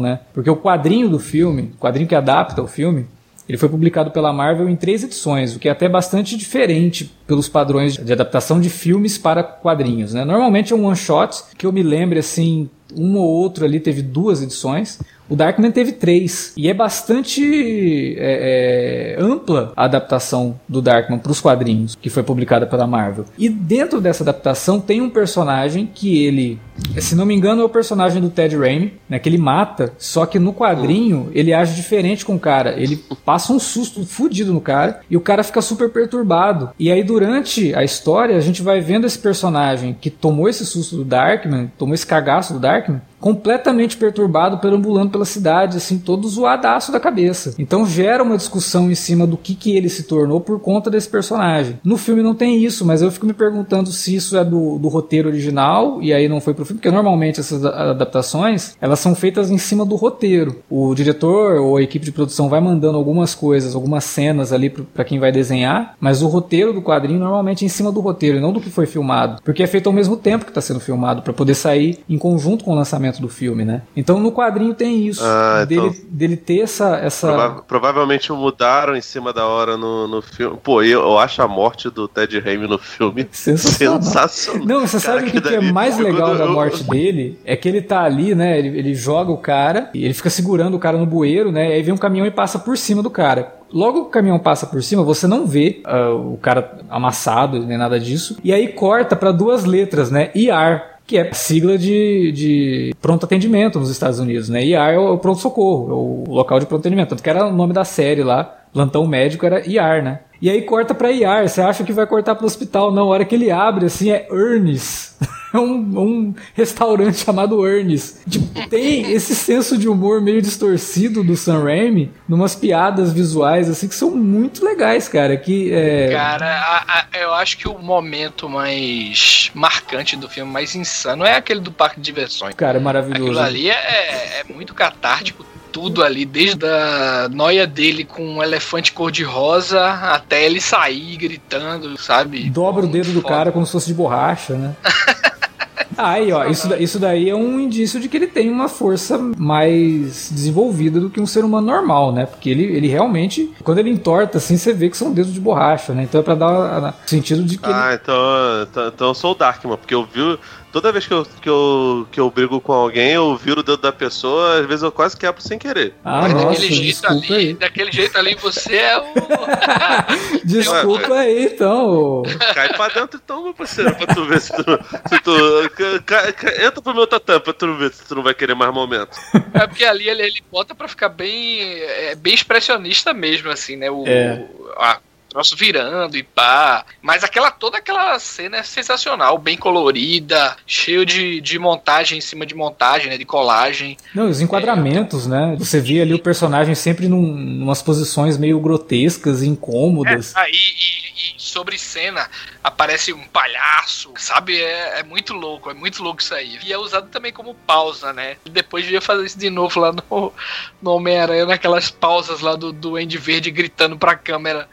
né? Porque o quadrinho do filme, o quadrinho que adapta o filme, ele foi publicado pela Marvel em três edições, o que é até bastante diferente pelos padrões de adaptação de filmes para quadrinhos. Né? Normalmente é um one shot que eu me lembre assim, um ou outro ali teve duas edições. O Darkman teve três. E é bastante é, é, ampla a adaptação do Darkman para os quadrinhos, que foi publicada pela Marvel. E dentro dessa adaptação tem um personagem que ele, se não me engano, é o personagem do Ted Raimi, né, que ele mata, só que no quadrinho ele age diferente com o cara. Ele passa um susto fudido no cara e o cara fica super perturbado. E aí durante a história a gente vai vendo esse personagem que tomou esse susto do Darkman, tomou esse cagaço do Darkman, completamente perturbado, perambulando pela cidade, assim, todo zoadaço da cabeça. Então gera uma discussão em cima do que, que ele se tornou por conta desse personagem. No filme não tem isso, mas eu fico me perguntando se isso é do, do roteiro original e aí não foi pro filme, porque normalmente essas adaptações elas são feitas em cima do roteiro. O diretor ou a equipe de produção vai mandando algumas coisas, algumas cenas ali para quem vai desenhar, mas o roteiro do quadrinho normalmente é em cima do roteiro e não do que foi filmado, porque é feito ao mesmo tempo que está sendo filmado para poder sair em conjunto com o lançamento do filme, né? Então no quadrinho tem isso, ah, dele, então... dele ter essa. essa... Prova provavelmente mudaram em cima da hora no, no filme. Pô, eu, eu acho a morte do Ted Raimi no filme sensacional. sensacional. Não, você Cara, sabe o que, que, é mais legal da morte dele? É que ele tá ali, né? Ele, ele joga o cara e ele fica segurando o cara no bueiro, né? E aí vem um caminhão e passa por cima do cara. Logo que o caminhão passa por cima, você não vê uh, o cara amassado nem nada disso. E aí corta para duas letras, né? IR que é sigla de, de pronto atendimento nos Estados Unidos, né? IAR é o pronto-socorro, é o local de pronto atendimento, tanto que era o nome da série lá, plantão médico era IAR, né? E aí corta pra IAR, você acha que vai cortar pro hospital. Não, a hora que ele abre, assim, é Ernest. É um, um restaurante chamado Ernest. Tipo, tem esse senso de humor meio distorcido do Sam Raimi, numas piadas visuais, assim, que são muito legais, cara. Que, é... Cara, a, a, eu acho que o momento mais marcante do filme, mais insano, é aquele do parque de diversões. Cara, é maravilhoso. Aquilo ali é, é muito catártico, tudo ali, desde a noia dele com um elefante cor-de-rosa até ele sair gritando, sabe? Dobra o dedo do cara como se fosse de borracha, né? Aí, ó, isso, isso daí é um indício de que ele tem uma força mais desenvolvida do que um ser humano normal, né? Porque ele, ele realmente, quando ele entorta assim, você vê que são dedos de borracha, né? Então é pra dar o sentido de que. Ah, ele... então, então, então eu sou o Darkman, porque eu vi Toda vez que eu, que, eu, que eu brigo com alguém, eu viro o dedo da pessoa, às vezes eu quase quebro sem querer. Ah, Mas nossa, daquele jeito ali, aí. daquele jeito ali, você é o. desculpa aí, então. Cai pra dentro então, meu parceiro, pra tu ver se tu. Se tu ca, ca, entra pro meu tatame pra tu ver se tu não vai querer mais momentos. É porque ali ele, ele bota pra ficar bem. É, bem expressionista mesmo, assim, né? O, é. a, troço virando e pá. Mas aquela toda aquela cena é sensacional, bem colorida, cheio de, de montagem em cima de montagem, né? De colagem. Não, os enquadramentos, é, né? Você vê ali o personagem sempre num, numas posições meio grotescas, incômodas. É, aí, e, e, sobre cena aparece um palhaço, sabe? É, é, muito louco, é muito louco isso aí. E é usado também como pausa, né? Depois devia fazer isso de novo lá no, no Homem-Aranha, naquelas pausas lá do, do Andy Verde gritando pra câmera.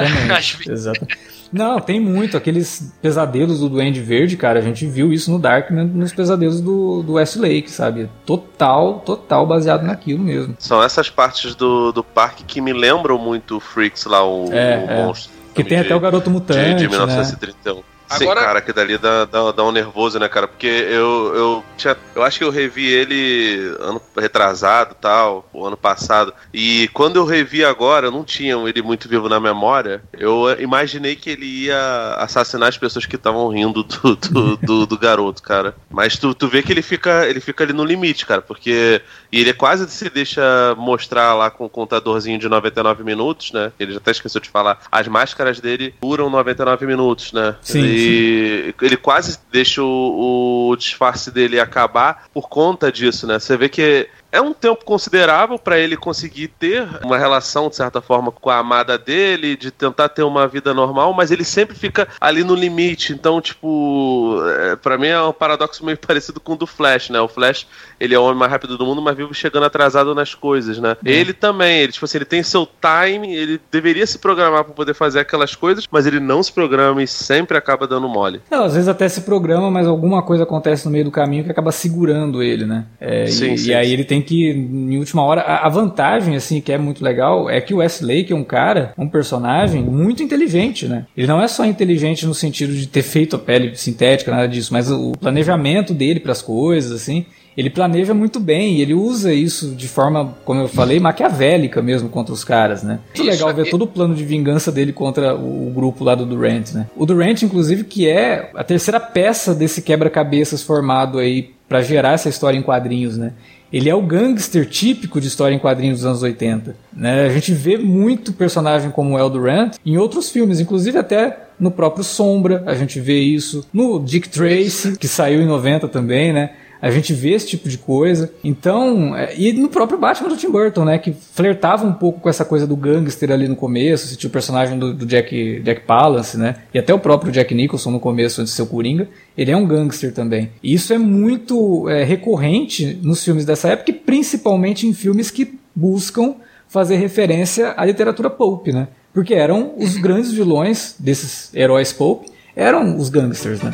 Exatamente. exatamente. Não, tem muito. Aqueles pesadelos do Duende Verde, cara, a gente viu isso no Darkman, nos pesadelos do, do Westlake, sabe? Total, total baseado naquilo mesmo. São essas partes do, do parque que me lembram muito o Freaks lá, o, é, o é. monstro. Que tem de, até o Garoto Mutante. De, de 1931. Né? Sim, Agora... cara, que dali dá, dá, dá, um nervoso, né, cara? Porque eu, eu tinha. Eu acho que eu revi ele ano retrasado tal, o ano passado. E quando eu revi agora, eu não tinha ele muito vivo na memória. Eu imaginei que ele ia assassinar as pessoas que estavam rindo do, do, do, do, garoto, cara. Mas tu, tu vê que ele fica, ele fica ali no limite, cara, porque. E ele quase se deixa mostrar lá com o contadorzinho de 99 minutos, né? Ele já até esqueceu de falar. As máscaras dele duram 99 minutos, né? Sim. E e ele quase deixa o, o disfarce dele acabar por conta disso, né? Você vê que é um tempo considerável para ele conseguir ter uma relação, de certa forma, com a amada dele, de tentar ter uma vida normal, mas ele sempre fica ali no limite. Então, tipo, é, para mim é um paradoxo meio parecido com o do Flash, né? O Flash, ele é o homem mais rápido do mundo, mas vive chegando atrasado nas coisas, né? É. Ele também, ele, tipo assim, ele tem seu time, ele deveria se programar para poder fazer aquelas coisas, mas ele não se programa e sempre acaba dando mole. Não, às vezes até se programa, mas alguma coisa acontece no meio do caminho que acaba segurando ele, né? É, sim, e, sim, e aí sim. ele tem que, em última hora, a, vantagem, assim, que é muito legal, é que o Lake é um cara, um personagem muito inteligente, né? Ele não é só inteligente no sentido de ter feito a pele sintética, nada disso, mas o planejamento dele para as coisas, assim, ele planeja muito bem e ele usa isso de forma, como eu falei, maquiavélica mesmo contra os caras, né? Muito legal ver todo o plano de vingança dele contra o grupo lá do Durant, né? O Durant, inclusive, que é a terceira peça desse quebra-cabeças formado aí para gerar essa história em quadrinhos, né? Ele é o gangster típico de história em quadrinhos dos anos 80. Né? A gente vê muito personagem como El Durant em outros filmes, inclusive até no próprio Sombra, a gente vê isso. No Dick Tracy, que saiu em 90 também, né? A gente vê esse tipo de coisa. Então, é, e no próprio Batman do Tim Burton, né? Que flertava um pouco com essa coisa do gangster ali no começo. Tinha o personagem do, do Jack, Jack Palance, né? E até o próprio Jack Nicholson no começo, antes de ser o Coringa. Ele é um gangster também. E isso é muito é, recorrente nos filmes dessa época, e principalmente em filmes que buscam fazer referência à literatura pulp, né? Porque eram os grandes vilões desses heróis pulp, eram os gangsters, né?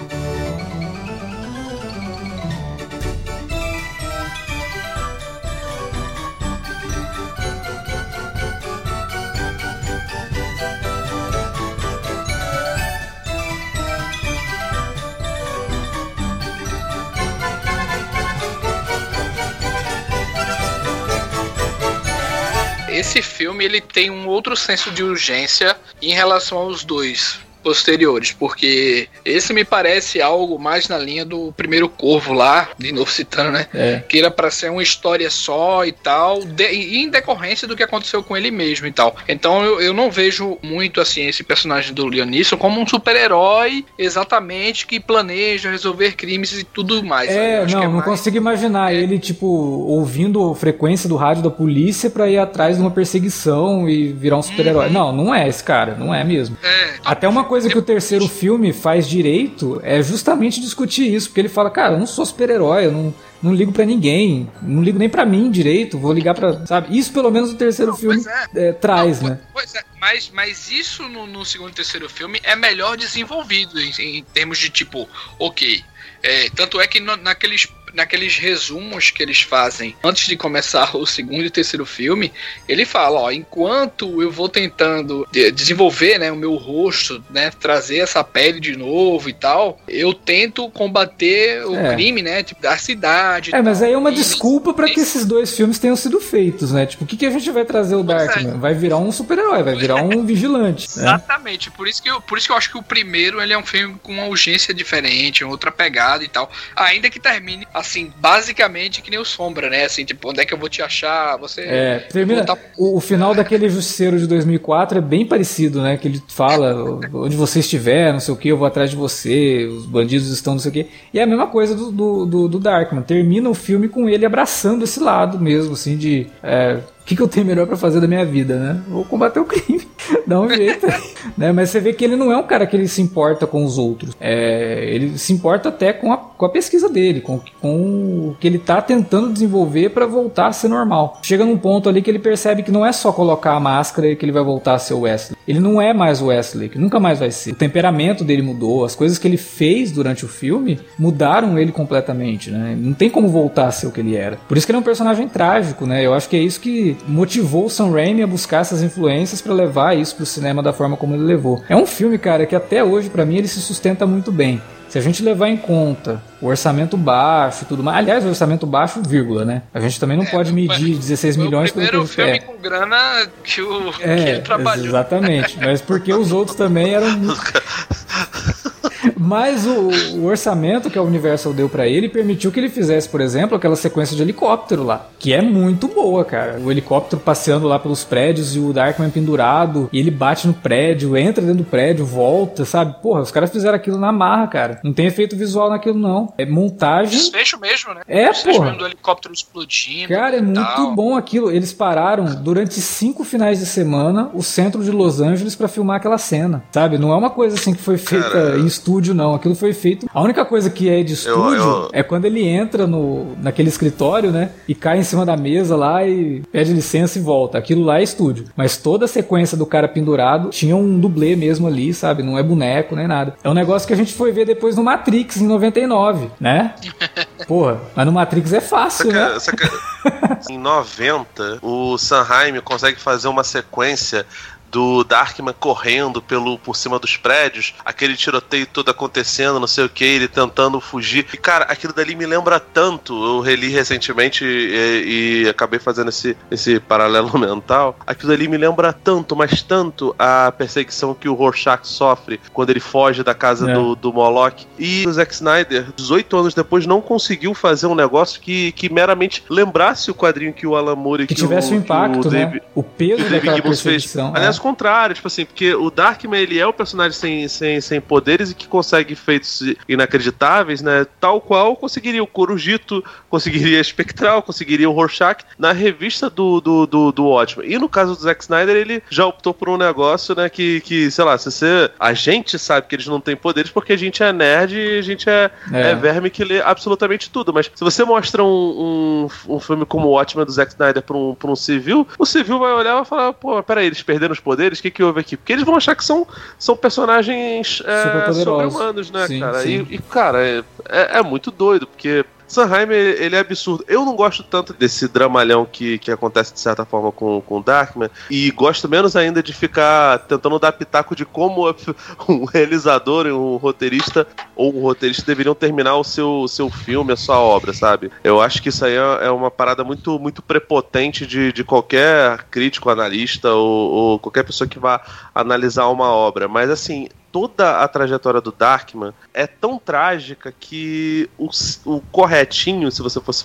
Ele tem um outro senso de urgência em relação aos dois. Posteriores, porque esse me parece algo mais na linha do primeiro Corvo lá, de novo citando, né? É. Que era para ser uma história só e tal, de, em decorrência do que aconteceu com ele mesmo e tal. Então eu, eu não vejo muito assim esse personagem do Liam Neeson como um super-herói exatamente que planeja resolver crimes e tudo mais. É, não, é não mais... consigo imaginar é. ele tipo ouvindo frequência do rádio da polícia para ir atrás de uma perseguição e virar um super-herói. Uhum. Não, não é esse cara, não é mesmo. É, Até uma coisa que o terceiro filme faz direito é justamente discutir isso, porque ele fala, cara, eu não sou super-herói, eu não, não ligo para ninguém, não ligo nem para mim direito, vou ligar para, sabe? Isso pelo menos o terceiro não, filme é. É, traz, não, né? Pois é, mas, mas isso no, no, segundo e terceiro filme é melhor desenvolvido em, em termos de tipo, ok. É, tanto é que no, naqueles naqueles resumos que eles fazem antes de começar o segundo e terceiro filme, ele fala, ó, enquanto eu vou tentando desenvolver, né, o meu rosto, né, trazer essa pele de novo e tal, eu tento combater o é. crime, né, tipo, da cidade. É, mas aí é uma e desculpa para que esses dois filmes tenham sido feitos, né? Tipo, o que, que a gente vai trazer o Darkman? É. Vai virar um super-herói, vai virar um vigilante. Né? Exatamente. Por isso que eu, por isso que eu acho que o primeiro ele é um filme com uma urgência diferente, outra pegada e tal. Ainda que termine assim, basicamente que nem o Sombra, né? Assim, tipo, onde é que eu vou te achar? Você. É, termina. O, o, final daquele Justiceiro de 2004 é bem parecido, né? Que ele fala onde você estiver, não sei o que, eu vou atrás de você, os bandidos estão, não sei o que. E é a mesma coisa do, do, do, do Darkman. Termina o filme com ele abraçando esse lado mesmo, assim, de. É, que, que eu tenho melhor para fazer da minha vida, né? Vou combater o crime, dá um jeito. né? Mas você vê que ele não é um cara que ele se importa com os outros. É, ele se importa até com a, com a pesquisa dele, com, com o que ele tá tentando desenvolver para voltar a ser normal. Chega num ponto ali que ele percebe que não é só colocar a máscara que ele vai voltar a ser o Wesley. Ele não é mais o Wesley, que nunca mais vai ser. O temperamento dele mudou, as coisas que ele fez durante o filme mudaram ele completamente, né? Não tem como voltar a ser o que ele era. Por isso que ele é um personagem trágico, né? Eu acho que é isso que motivou o Sam Raimi a buscar essas influências para levar isso pro cinema da forma como ele levou. É um filme, cara, que até hoje para mim ele se sustenta muito bem. Se a gente levar em conta o orçamento baixo e tudo mais, aliás, o orçamento baixo, vírgula, né? A gente também não é, pode medir 16 milhões pelo primeiro filme é. com grana que, o, é, que ele trabalhou. Exatamente, mas porque os outros também eram Mas o, o, orçamento que a Universal deu para ele permitiu que ele fizesse, por exemplo, aquela sequência de helicóptero lá, que é muito boa, cara. O helicóptero passeando lá pelos prédios e o Darkman pendurado, e ele bate no prédio, entra dentro do prédio, volta, sabe? Porra, os caras fizeram aquilo na marra, cara. Não tem efeito visual naquilo, não. É montagem. Desfecho mesmo, né? É, Desfecho porra. do helicóptero explodindo. Cara, é muito tal. bom aquilo. Eles pararam durante cinco finais de semana o centro de Los Angeles para filmar aquela cena, sabe? Não é uma coisa assim que foi feita cara, em estúdio, não. Aquilo foi feito. A única coisa que é de estúdio eu, eu... é quando ele entra no, naquele escritório, né? E cai em cima da mesa lá e pede licença e volta. Aquilo lá é estúdio. Mas toda a sequência do cara pendurado tinha um dublê mesmo ali, sabe? Não é boneco nem nada. É um negócio que a gente foi ver depois no Matrix em 99, né? Porra, mas no Matrix é fácil, saca, né? Saca, em 90, o Sanheim consegue fazer uma sequência do Darkman correndo pelo por cima dos prédios, aquele tiroteio todo acontecendo, não sei o que, ele tentando fugir. E cara, aquilo dali me lembra tanto. Eu reli recentemente e, e acabei fazendo esse, esse paralelo mental. Aquilo dali me lembra tanto, mas tanto a perseguição que o Rorschach sofre quando ele foge da casa é. do, do Moloch. E o Zack Snyder, 18 anos depois, não conseguiu fazer um negócio que, que meramente lembrasse o quadrinho que o Alan Moore que, que tivesse o, um impacto, o, né? David, o peso daquela perseguição. Fez. Aliás, contrário, tipo assim, porque o Darkman ele é o personagem sem, sem, sem poderes e que consegue feitos inacreditáveis, né? Tal qual conseguiria o Corujito, conseguiria a Spectral, conseguiria o Rorschach na revista do, do, do, do Watchmen. E no caso do Zack Snyder, ele já optou por um negócio, né, que, que sei lá, se você. A gente sabe que eles não têm poderes porque a gente é nerd e a gente é, é. é verme que lê absolutamente tudo. Mas se você mostra um, um, um filme como o Watchmen do Zack Snyder pra um, pra um civil, o civil vai olhar e vai falar, pô, peraí, eles perderam os poderes, o que, que houve aqui? Porque eles vão achar que são, são personagens é, sobre-humanos, né, sim, cara? Sim. E, e, cara, é, é, é muito doido, porque Sanheim, ele é absurdo. Eu não gosto tanto desse dramalhão que, que acontece de certa forma com, com Darkman. E gosto menos ainda de ficar tentando dar pitaco de como um realizador um roteirista ou um roteirista deveriam terminar o seu, seu filme, a sua obra, sabe? Eu acho que isso aí é, é uma parada muito, muito prepotente de, de qualquer crítico, analista ou, ou qualquer pessoa que vá analisar uma obra. Mas assim, toda a trajetória do Darkman é tão trágica que o, o corretinho, se você fosse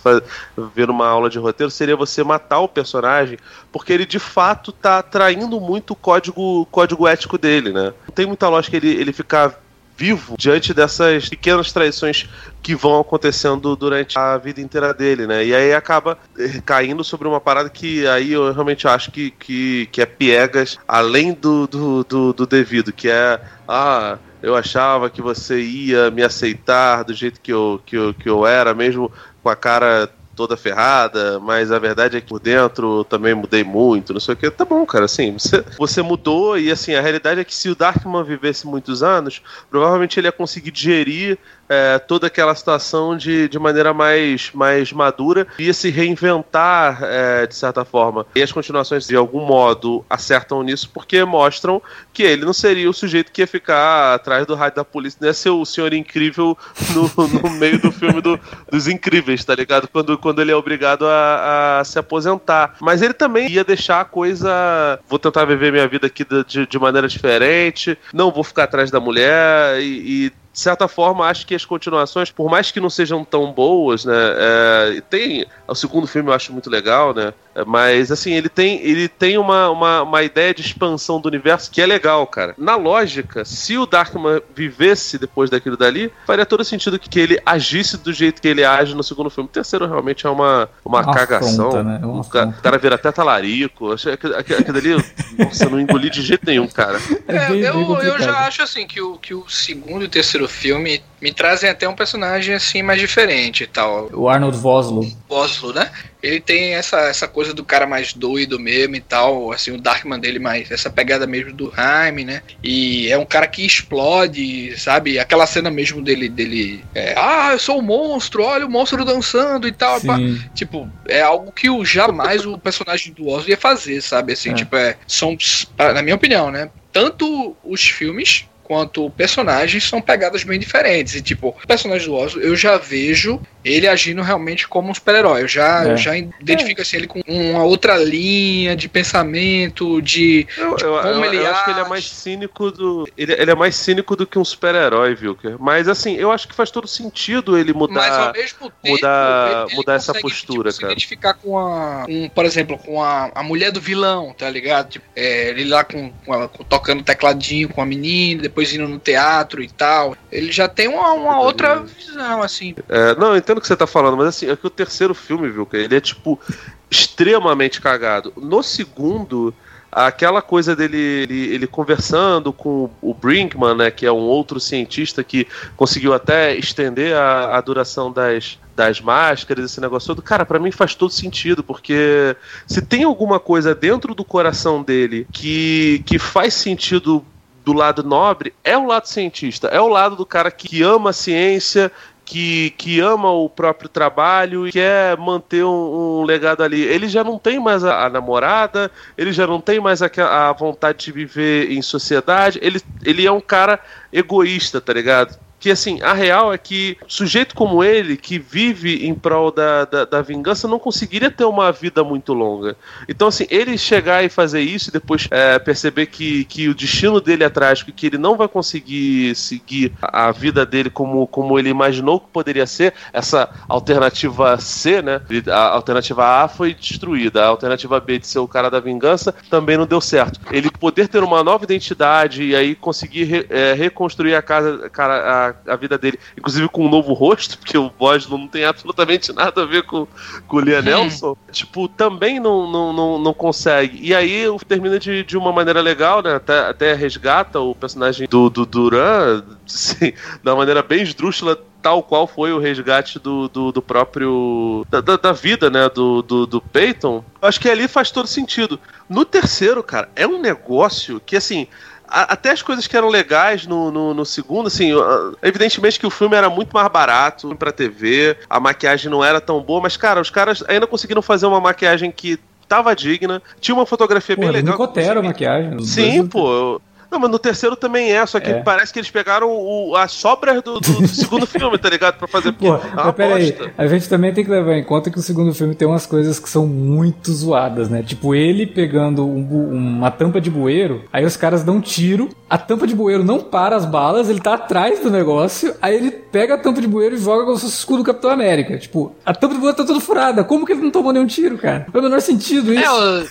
ver uma aula de roteiro, seria você matar o personagem, porque ele de fato tá traindo muito o código, código ético dele, né? Não tem muita lógica ele, ele ficar vivo diante dessas pequenas traições que vão acontecendo durante a vida inteira dele, né? E aí acaba eh, caindo sobre uma parada que aí eu realmente acho que, que, que é piegas além do, do, do, do devido, que é ah, eu achava que você ia me aceitar do jeito que eu, que eu, que eu era, mesmo com a cara toda ferrada, mas a verdade é que por dentro também mudei muito, não sei o que. Tá bom, cara, assim, você, você mudou e assim, a realidade é que se o Darkman vivesse muitos anos, provavelmente ele ia conseguir digerir é, toda aquela situação de, de maneira mais, mais madura ia se reinventar é, de certa forma. E as continuações, de algum modo, acertam nisso porque mostram que ele não seria o sujeito que ia ficar atrás do rádio da polícia, não ia ser o senhor incrível no, no meio do filme do, dos incríveis, tá ligado? Quando, quando ele é obrigado a, a, se aposentar. Mas ele também ia deixar a coisa. Vou tentar viver minha vida aqui de, de, de maneira diferente, não vou ficar atrás da mulher e, e de certa forma, acho que as continuações, por mais que não sejam tão boas, né? É, tem. O segundo filme eu acho muito legal, né? É, mas, assim, ele tem, ele tem uma, uma, uma, ideia de expansão do universo que é legal, cara. Na lógica, se o Darkman vivesse depois daquilo dali, faria todo sentido que, que ele agisse do jeito que ele age no segundo filme. O terceiro realmente é uma, uma, uma cagação. Afronta, né? É uma o, cara, o cara vira até talarico. Aquilo, aquilo ali, nossa, não engoli de jeito nenhum, cara. É, é eu, eu já acho, assim, que o, que o segundo e o terceiro filme me trazem até um personagem, assim, mais diferente e tal. O Arnold Vosloo. Vosloo, né? ele tem essa, essa coisa do cara mais doido mesmo e tal, assim, o Darkman dele mais, essa pegada mesmo do Jaime, né? E é um cara que explode, sabe? Aquela cena mesmo dele, dele é, ah, eu sou o um monstro, olha o monstro dançando e tal. Tipo, é algo que o, jamais o personagem do Oz ia fazer, sabe? Assim, é. tipo, é, são, na minha opinião, né? Tanto os filmes quanto personagens são pegadas bem diferentes. E, tipo, o personagem do Oz, eu já vejo ele agindo realmente como um super-herói. Eu já, é. já identifico assim, ele com uma outra linha de pensamento, de, eu, de como eu, ele eu acho que ele é mais cínico do. Ele, ele é mais cínico do que um super-herói, viu? Mas assim, eu acho que faz todo sentido ele mudar. Mas ao mesmo tempo, mudar, ele, mudar essa postura, tipo, cara. Se identificar com a. Um, por exemplo, com a, a mulher do vilão, tá ligado? Tipo, é, ele lá com, com, ela, com, tocando tecladinho com a menina, depois indo no teatro e tal. Ele já tem uma, uma outra visão, assim. É, não, então entendo o que você tá falando, mas assim, é que o terceiro filme, viu, ele é tipo extremamente cagado. No segundo, aquela coisa dele ele, ele, conversando com o Brinkman, né, que é um outro cientista que conseguiu até estender a, a duração das, das máscaras, esse negócio todo, cara, para mim faz todo sentido, porque se tem alguma coisa dentro do coração dele que, que faz sentido do lado nobre, é o lado cientista, é o lado do cara que ama a ciência, que, que ama o próprio trabalho e quer manter um, um legado ali. Ele já não tem mais a, a namorada, ele já não tem mais a, a, vontade de viver em sociedade, ele, ele é um cara egoísta, tá ligado? Que assim, a real é que sujeito como ele, que vive em prol da, da, da, vingança, não conseguiria ter uma vida muito longa. Então, assim, ele chegar e fazer isso e depois é, perceber que, que o destino dele é trágico e que ele não vai conseguir seguir a vida dele como, como ele imaginou que poderia ser, essa alternativa C, né? A alternativa A foi destruída, a alternativa B de ser o cara da vingança também não deu certo. Ele poder ter uma nova identidade e aí conseguir re, é, reconstruir a casa, cara, a a, vida dele, inclusive com um novo rosto, porque o Boslo não tem absolutamente nada a ver com, com o Liam hum. Nelson, tipo, também não, não, não, não consegue. E aí termina de, de uma maneira legal, né? Até, até resgata o personagem do, do Duran, assim, da maneira bem esdrúxula tal qual foi o resgate do, do, do próprio. Da, da, da, vida, né? Do, do, do Peyton. Acho que ali faz todo sentido. No terceiro, cara, é um negócio que, assim, até as coisas que eram legais no, no, no, segundo, assim, evidentemente que o filme era muito mais barato pra TV, a maquiagem não era tão boa, mas, cara, os caras ainda conseguiram fazer uma maquiagem que tava digna, tinha uma fotografia pô, bem legal. Nicotero a maquiagem. Sim, dois... pô. Não, mas no terceiro também é, só que é. parece que eles pegaram o, as sobras do, do, do segundo filme, tá ligado? Pra fazer Pô, é mas peraí, a gente também tem que levar em conta que o segundo filme tem umas coisas que são muito zoadas, né? Tipo, ele pegando um, uma tampa de bueiro, aí os caras dão um tiro, a tampa de bueiro não para as balas, ele tá atrás do negócio, aí ele pega a tampa de bueiro e joga como se fosse o escudo do Capitão América. Tipo, a tampa de bueiro tá toda furada. Como que ele não tomou nenhum tiro, cara? Não o menor sentido isso. É, o...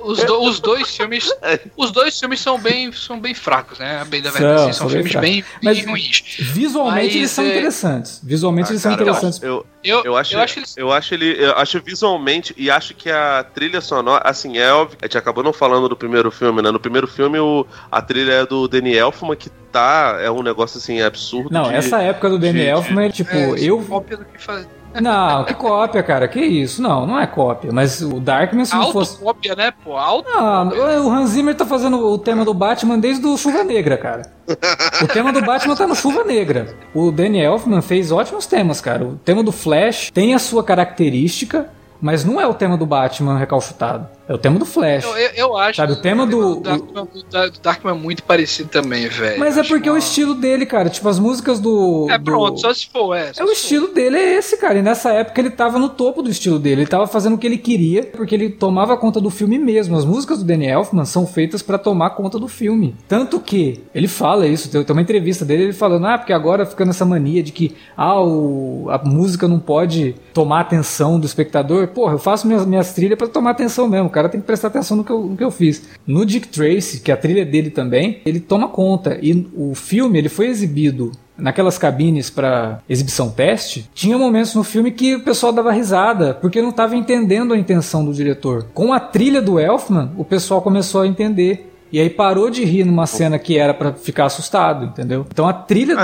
É, os, do, os, dois filmes. Os dois filmes são bem, são bem fracos, né? Bem da verdade. São, assim, são, filmes bem, bem, ruins. Visualmente Mas, eles são é... interessantes. Visualmente ah, eles são interessantes. Eu, eu, eu, acho, eu, acho eles... eu acho ele. Eu acho visualmente e acho que a trilha sonora, assim, é óbvio. A gente acabou não falando do primeiro filme, né? No primeiro filme, o, a trilha é do Danny Elfman, que tá. É um negócio assim absurdo. Não, de, essa época do Danny de, Elfman, de, tipo, é, eu. Cópia do que faz não, que cópia, cara. Que isso? Não, não é cópia. Mas o Darkman, se não fosse. cópia, né, pô? Auto não, o Hans Zimmer tá fazendo o tema do Batman desde o Chuva Negra, cara. O tema do Batman tá no Chuva Negra. O Danny Elfman fez ótimos temas, cara. O tema do Flash tem a sua característica, mas não é o tema do Batman recalchutado. É o tema do Flash. Eu, eu, eu acho. Sabe, o tema do. O Darkman, o Darkman é muito parecido também, velho. Mas é porque é o estilo dele, cara. Tipo, as músicas do. É pronto, do... só se for, é. é o estilo dele é esse, cara. E nessa época ele tava no topo do estilo dele. Ele tava fazendo o que ele queria, porque ele tomava conta do filme mesmo. As músicas do Danny Elfman são feitas para tomar conta do filme. Tanto que ele fala isso, tem uma entrevista dele, ele falando, ah, porque agora fica nessa mania de que ah, o, a música não pode tomar a atenção do espectador. Porra, eu faço minhas, minhas trilhas para tomar atenção mesmo. O cara tem que prestar atenção no que, eu, no que eu fiz. No Dick Tracy, que é a trilha dele também, ele toma conta. E o filme ele foi exibido naquelas cabines para exibição teste, tinha momentos no filme que o pessoal dava risada, porque não estava entendendo a intenção do diretor. Com a trilha do Elfman, o pessoal começou a entender. E aí parou de rir numa cena que era para ficar assustado, entendeu? Então a trilha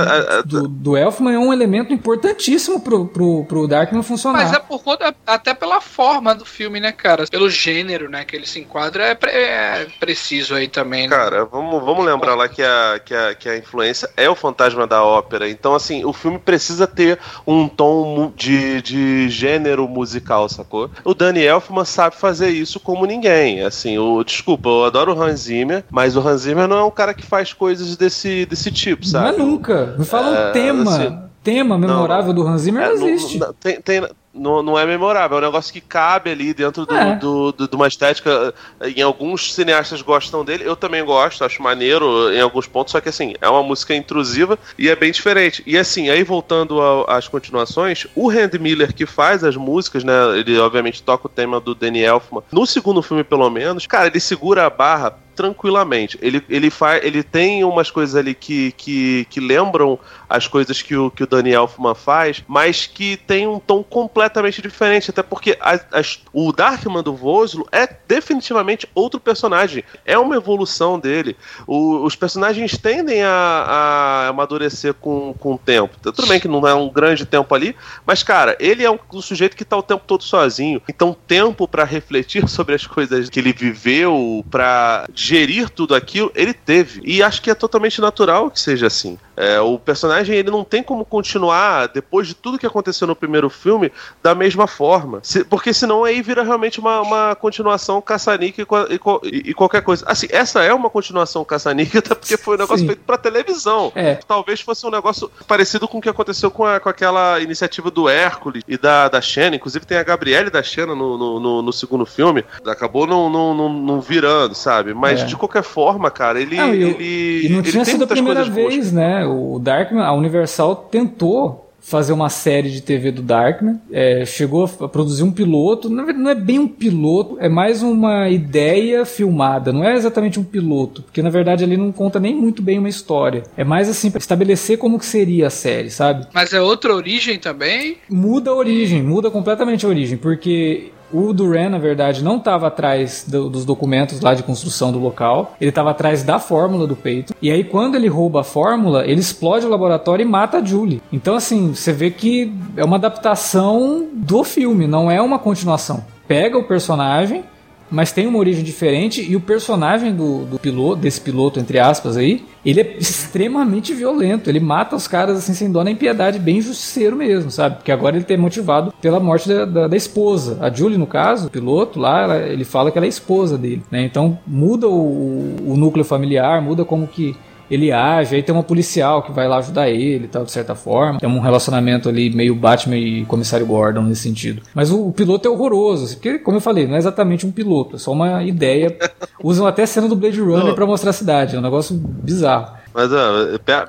do, do, do, Elfman é um elemento importantíssimo pro, pro, pro Darkman funcionar. Mas é por conta, até pela forma do filme, né, cara? Pelo gênero, né, que ele se enquadra, é, pre, é preciso aí também. Né? Cara, vamos, vamos lembrar lá que a, que, a, que a influência é o fantasma da ópera. Então, assim, o filme precisa ter um tom de, de gênero musical, sacou? O Danny Elfman sabe fazer isso como ninguém. Assim, o, desculpa, eu adoro o Hans Zimmer, Zimmer, mas o Hans Zimmer não é um cara que faz coisas desse, desse tipo, sabe? Não é nunca. Me fala um é, tema. Assim, tema memorável não, do Hans Zimmer é, não existe. Não, tem, tem, não, não é memorável, é um negócio que cabe ali dentro do, é. do, do, de uma estética. Em alguns cineastas gostam dele, eu também gosto, acho maneiro em alguns pontos, só que assim, é uma música intrusiva e é bem diferente. E assim, aí voltando às continuações, o Randy Miller que faz as músicas, né? Ele obviamente toca o tema do Danny Elfman. No segundo filme, pelo menos, cara, ele segura a barra tranquilamente. Ele, ele, faz, ele tem umas coisas ali que, que, que lembram as coisas que o, que o Danny Elfman faz, mas que tem um tom completamente diferente, até porque a, a, o Darkman do Voslo é definitivamente outro personagem, é uma evolução dele. O, os personagens tendem a, a, amadurecer com, com o tempo. Tudo bem que não é um grande tempo ali, mas cara, ele é um, um sujeito que tá o tempo todo sozinho, então tempo para refletir sobre as coisas que ele viveu, para gerir tudo aquilo, ele teve. E acho que é totalmente natural que seja assim. É, o personagem ele não tem como continuar depois de tudo que aconteceu no primeiro filme da mesma forma, se, porque senão aí vira realmente uma, uma continuação caça-níquel e, e, e, qualquer coisa. Assim, essa é uma continuação caça-níquel até porque foi um negócio Sim. feito para televisão. É. Talvez fosse um negócio parecido com o que aconteceu com, a, com aquela iniciativa do Hércules e da, da Xena. Inclusive tem a Gabriele da Xena no, no, no, no segundo filme. Acabou não, não, não, não virando, sabe? Mas é. de qualquer forma, cara, ele. Não, ele, e não ele tinha sido a primeira vez, boas. né? O Darkman, a Universal tentou fazer uma série de TV do Darkman, é, chegou a produzir um piloto, não é bem um piloto, é mais uma ideia filmada, não é exatamente um piloto, porque na verdade ele não conta nem muito bem uma história, é mais assim para estabelecer como que seria a série, sabe? Mas é outra origem também? Muda a origem, muda completamente a origem, porque o Duran, na verdade, não estava atrás do, dos documentos lá de construção do local, ele estava atrás da fórmula do peito. E aí, quando ele rouba a fórmula, ele explode o laboratório e mata a Julie. Então, assim, você vê que é uma adaptação do filme, não é uma continuação. Pega o personagem, mas tem uma origem diferente e o personagem do, do piloto, desse piloto, entre aspas aí, ele é extremamente violento. Ele mata os caras assim sem dó nem piedade, bem justiceiro mesmo, sabe? Porque agora ele tem motivado pela morte da, da, da esposa. A Julie, no caso, o piloto lá, ela, ele fala que ela é esposa dele, né? Então muda o, o núcleo familiar, muda como que ele age, aí tem uma policial que vai lá ajudar ele tal, de certa forma. Tem um relacionamento ali meio Batman e Comissário Gordon nesse sentido. Mas o, o piloto é horroroso, assim, porque, como eu falei, não é exatamente um piloto, é só uma ideia. Usam até cena do Blade Runner para mostrar a cidade, é um negócio bizarro. Mas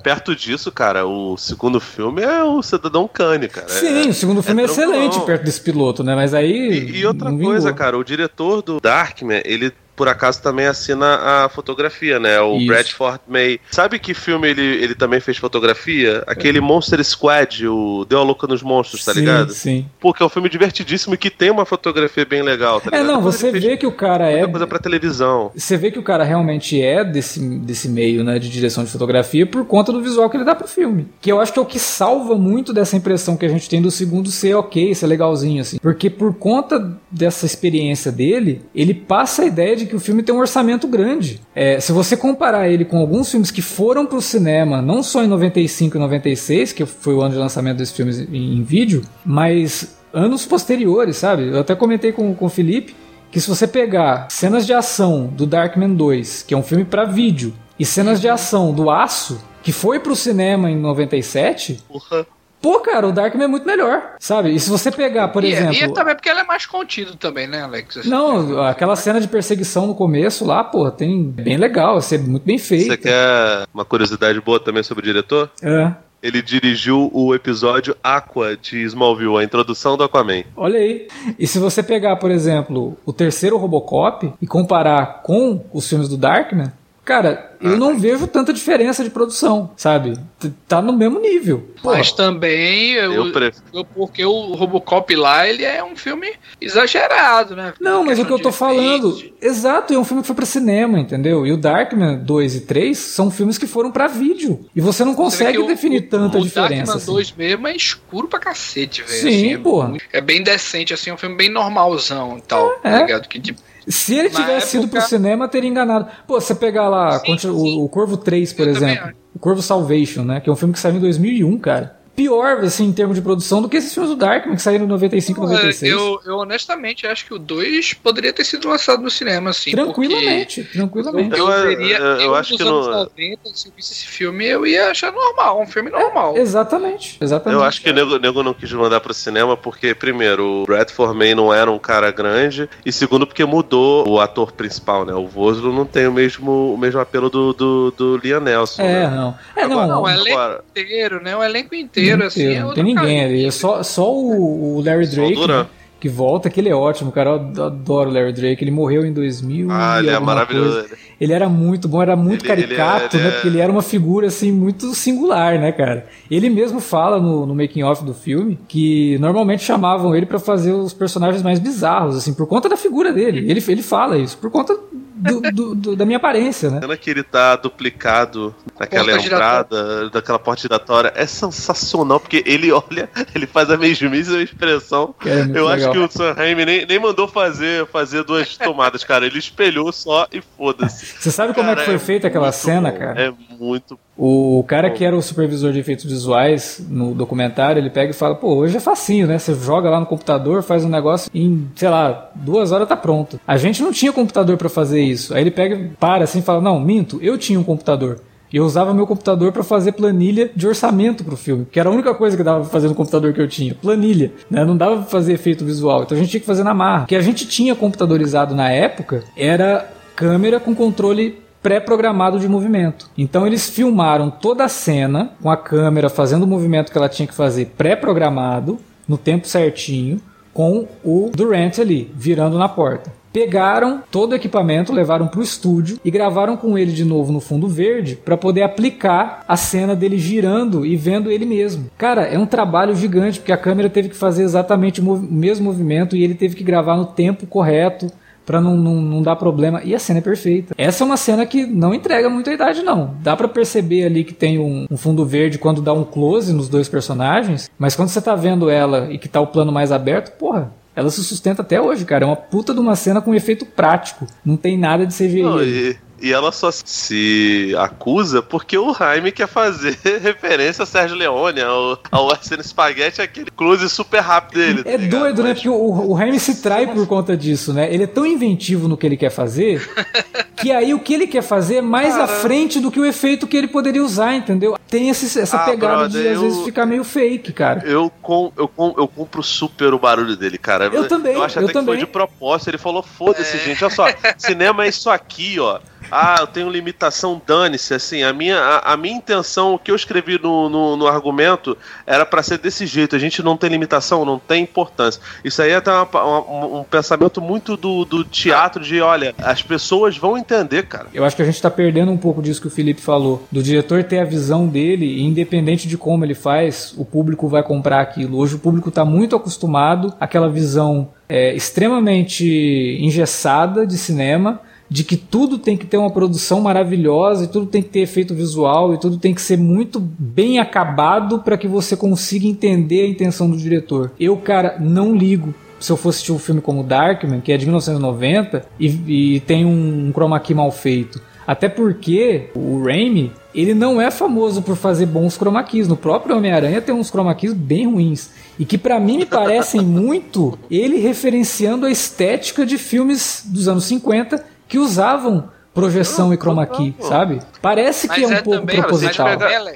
perto disso, cara, o segundo filme é o Cidadão Kane, cara. Sim, é, o segundo filme é, é excelente perto desse piloto, né? Mas aí. E, e outra coisa, cara, o diretor do Darkman, ele por acaso também assina a fotografia, né? O Isso. Bradford May. Sabe que filme ele, ele também fez fotografia? Aquele é. Monster Squad, o Deu a Louca nos Monstros, tá sim, ligado? Sim. Porque é um filme divertidíssimo e que tem uma fotografia bem legal, tá ligado? É, não, você vê que o cara é. coisa pra televisão. Você vê que o cara realmente é desse, desse meio, né, de direção de fotografia por conta do visual que ele dá pro filme. Que eu acho que é o que salva muito dessa impressão que a gente tem do segundo ser ok, ser legalzinho, assim. Porque por conta dessa experiência dele, ele passa a ideia de que o filme tem um orçamento grande. É, se você comparar ele com alguns filmes que foram para o cinema, não só em 95 e 96, que foi o ano de lançamento desses filmes em, em vídeo, mas anos posteriores, sabe? Eu até comentei com, com o Felipe que se você pegar cenas de ação do Darkman 2, que é um filme para vídeo, e cenas de ação do Aço, que foi pro cinema em 97, Porra. Pô, cara, o Darkman é muito melhor, sabe? E se você pegar, por e, exemplo. E também porque ela é mais contido também, né, Alex? Assim, não, aquela cena de perseguição no começo lá, pô, tem bem legal, ser muito bem feito. Você quer uma curiosidade boa também sobre o diretor? É. Ele dirigiu o episódio Aqua de Smallville, a introdução do Aquaman. Olha aí. E se você pegar, por exemplo, o terceiro Robocop e comparar com os filmes do Darkman, Cara, eu ah, não vejo tanta diferença de produção, sabe? Tá no mesmo nível. Mas também, eu, eu, eu, porque o Robocop lá, ele é um filme exagerado, né? Não, mas o que eu tô falando, exato, é um filme que foi para cinema, entendeu? E o Darkman 2 e 3 são filmes que foram para vídeo. E você não consegue você definir o, tanta o diferença. O Darkman assim. 2 mesmo é escuro pra cacete, velho. Sim, assim, é porra. É, bem decente, assim, é um filme bem normalzão e tal, é. tá ligado? Que tipo se ele tivesse época... ido pro cinema, teria enganado. Pô, você pegar lá sim, sim. O, o, Corvo 3, por Eu exemplo. O Corvo Salvation, né? Que é um filme que saiu em 2001, cara pior, assim, em termos de produção do que esses filmes do Darkman que saíram em 95 e 96. Eu, eu honestamente acho que o 2 poderia ter sido lançado no cinema, assim. Tranquilamente, tranquilamente. Eu, eu, eu, eu acho que no... 90, se eu visse esse filme, eu ia achar normal, um filme normal. É, exatamente, exatamente. Eu acho que o nego, nego não quis mandar pro cinema porque, primeiro, o Bradford May não era um cara grande, e segundo, porque mudou o ator principal, né? O Voslo não tem o mesmo, o mesmo apelo do, do, do Liam Nelson. É, né? não. É, Agora, não, não, o elenco inteiro, né? O elenco inteiro inteiro, assim. É não tem ninguém ali. É só, só o, o Larry Drake. Né, que volta, que ele é ótimo, cara. Eu adoro o Larry Drake. Ele morreu em 2000. Ah, ele é maravilhoso. Coisa. Ele era muito bom, era muito ele, caricato, ele é, né? É... Porque ele era uma figura, assim, muito singular, né, cara? Ele mesmo fala no, no making-off do filme que normalmente chamavam ele para fazer os personagens mais bizarros, assim, por conta da figura dele. Ele, ele fala isso, por conta do, do, do, da minha aparência, né? A cena que ele tá duplicado naquela porta entrada, daquela porta giratória, é sensacional, porque ele olha, ele faz a mesmíssima expressão. É Eu legal. acho que o Sam Raimi nem, nem mandou fazer, fazer duas tomadas, cara. Ele espelhou só e foda-se. Você sabe como cara, é que foi é feita aquela cena, bom. cara? É muito o cara que era o supervisor de efeitos visuais no documentário, ele pega e fala: pô, hoje é facinho, né? Você joga lá no computador, faz um negócio em, sei lá, duas horas tá pronto. A gente não tinha computador para fazer isso. Aí ele pega, para assim e fala: não, minto, eu tinha um computador. E eu usava meu computador para fazer planilha de orçamento pro filme, que era a única coisa que dava pra fazer no computador que eu tinha, planilha, né? Não dava pra fazer efeito visual, então a gente tinha que fazer na marra. O que a gente tinha computadorizado na época era câmera com controle pré-programado de movimento. Então eles filmaram toda a cena com a câmera fazendo o movimento que ela tinha que fazer pré-programado, no tempo certinho, com o Durant ali, virando na porta. Pegaram todo o equipamento, levaram para o estúdio e gravaram com ele de novo no fundo verde para poder aplicar a cena dele girando e vendo ele mesmo. Cara, é um trabalho gigante porque a câmera teve que fazer exatamente o mesmo movimento e ele teve que gravar no tempo correto para não, não, não dar problema. E a cena é perfeita. Essa é uma cena que não entrega muita idade, não. Dá para perceber ali que tem um, um, fundo verde quando dá um close nos dois personagens, mas quando você tá vendo ela e que tá o plano mais aberto, porra, ela se sustenta até hoje, cara. É uma puta de uma cena com efeito prático. Não tem nada de CGI. Não, e, e ela só se acusa porque o Jaime quer fazer referência a Sérgio Leone, ao, ao Arsene Spaghetti, aquele close super rápido dele. Tá é ligado? doido, né? Porque o, o Jaime se trai por conta disso, né? Ele é tão inventivo no que ele quer fazer que aí o que ele quer fazer é mais Cara... à frente do que o efeito que ele poderia usar, entendeu? Tem esse, essa ah, pegada brother, de às eu... vezes ficar meio fake, cara. Eu, com, eu, com, eu compro super o barulho dele, cara. Eu também. Eu acho eu até também. que foi de propósito. Ele falou: foda-se, é. gente. Olha só, cinema é isso aqui, ó ah, eu tenho limitação, dane-se. Assim, a minha, a, a, minha intenção, o que eu escrevi no, no, no argumento, era para ser desse jeito. A gente não tem limitação, não tem importância. Isso aí é até uma, uma, um pensamento muito do, do teatro de, olha, as pessoas vão entender, cara. Eu acho que a gente tá perdendo um pouco disso que o Felipe falou, do diretor ter a visão dele, e independente de como ele faz, o público vai comprar aquilo. Hoje o público tá muito acostumado àquela visão é, extremamente engessada de cinema de que tudo tem que ter uma produção maravilhosa e tudo tem que ter efeito visual e tudo tem que ser muito bem acabado para que você consiga entender a intenção do diretor. Eu, cara, não ligo se eu fosse assistir um filme como Darkman, que é de 1990 e, e tem um, um chroma key mal feito. Até porque o Raimi, ele não é famoso por fazer bons chroma keys. No próprio Homem-Aranha tem uns chroma keys bem ruins. E que para mim me parecem muito ele referenciando a estética de filmes dos anos 50 que usavam projeção e chroma key, sabe? Parece que é um é pouco também, proposital.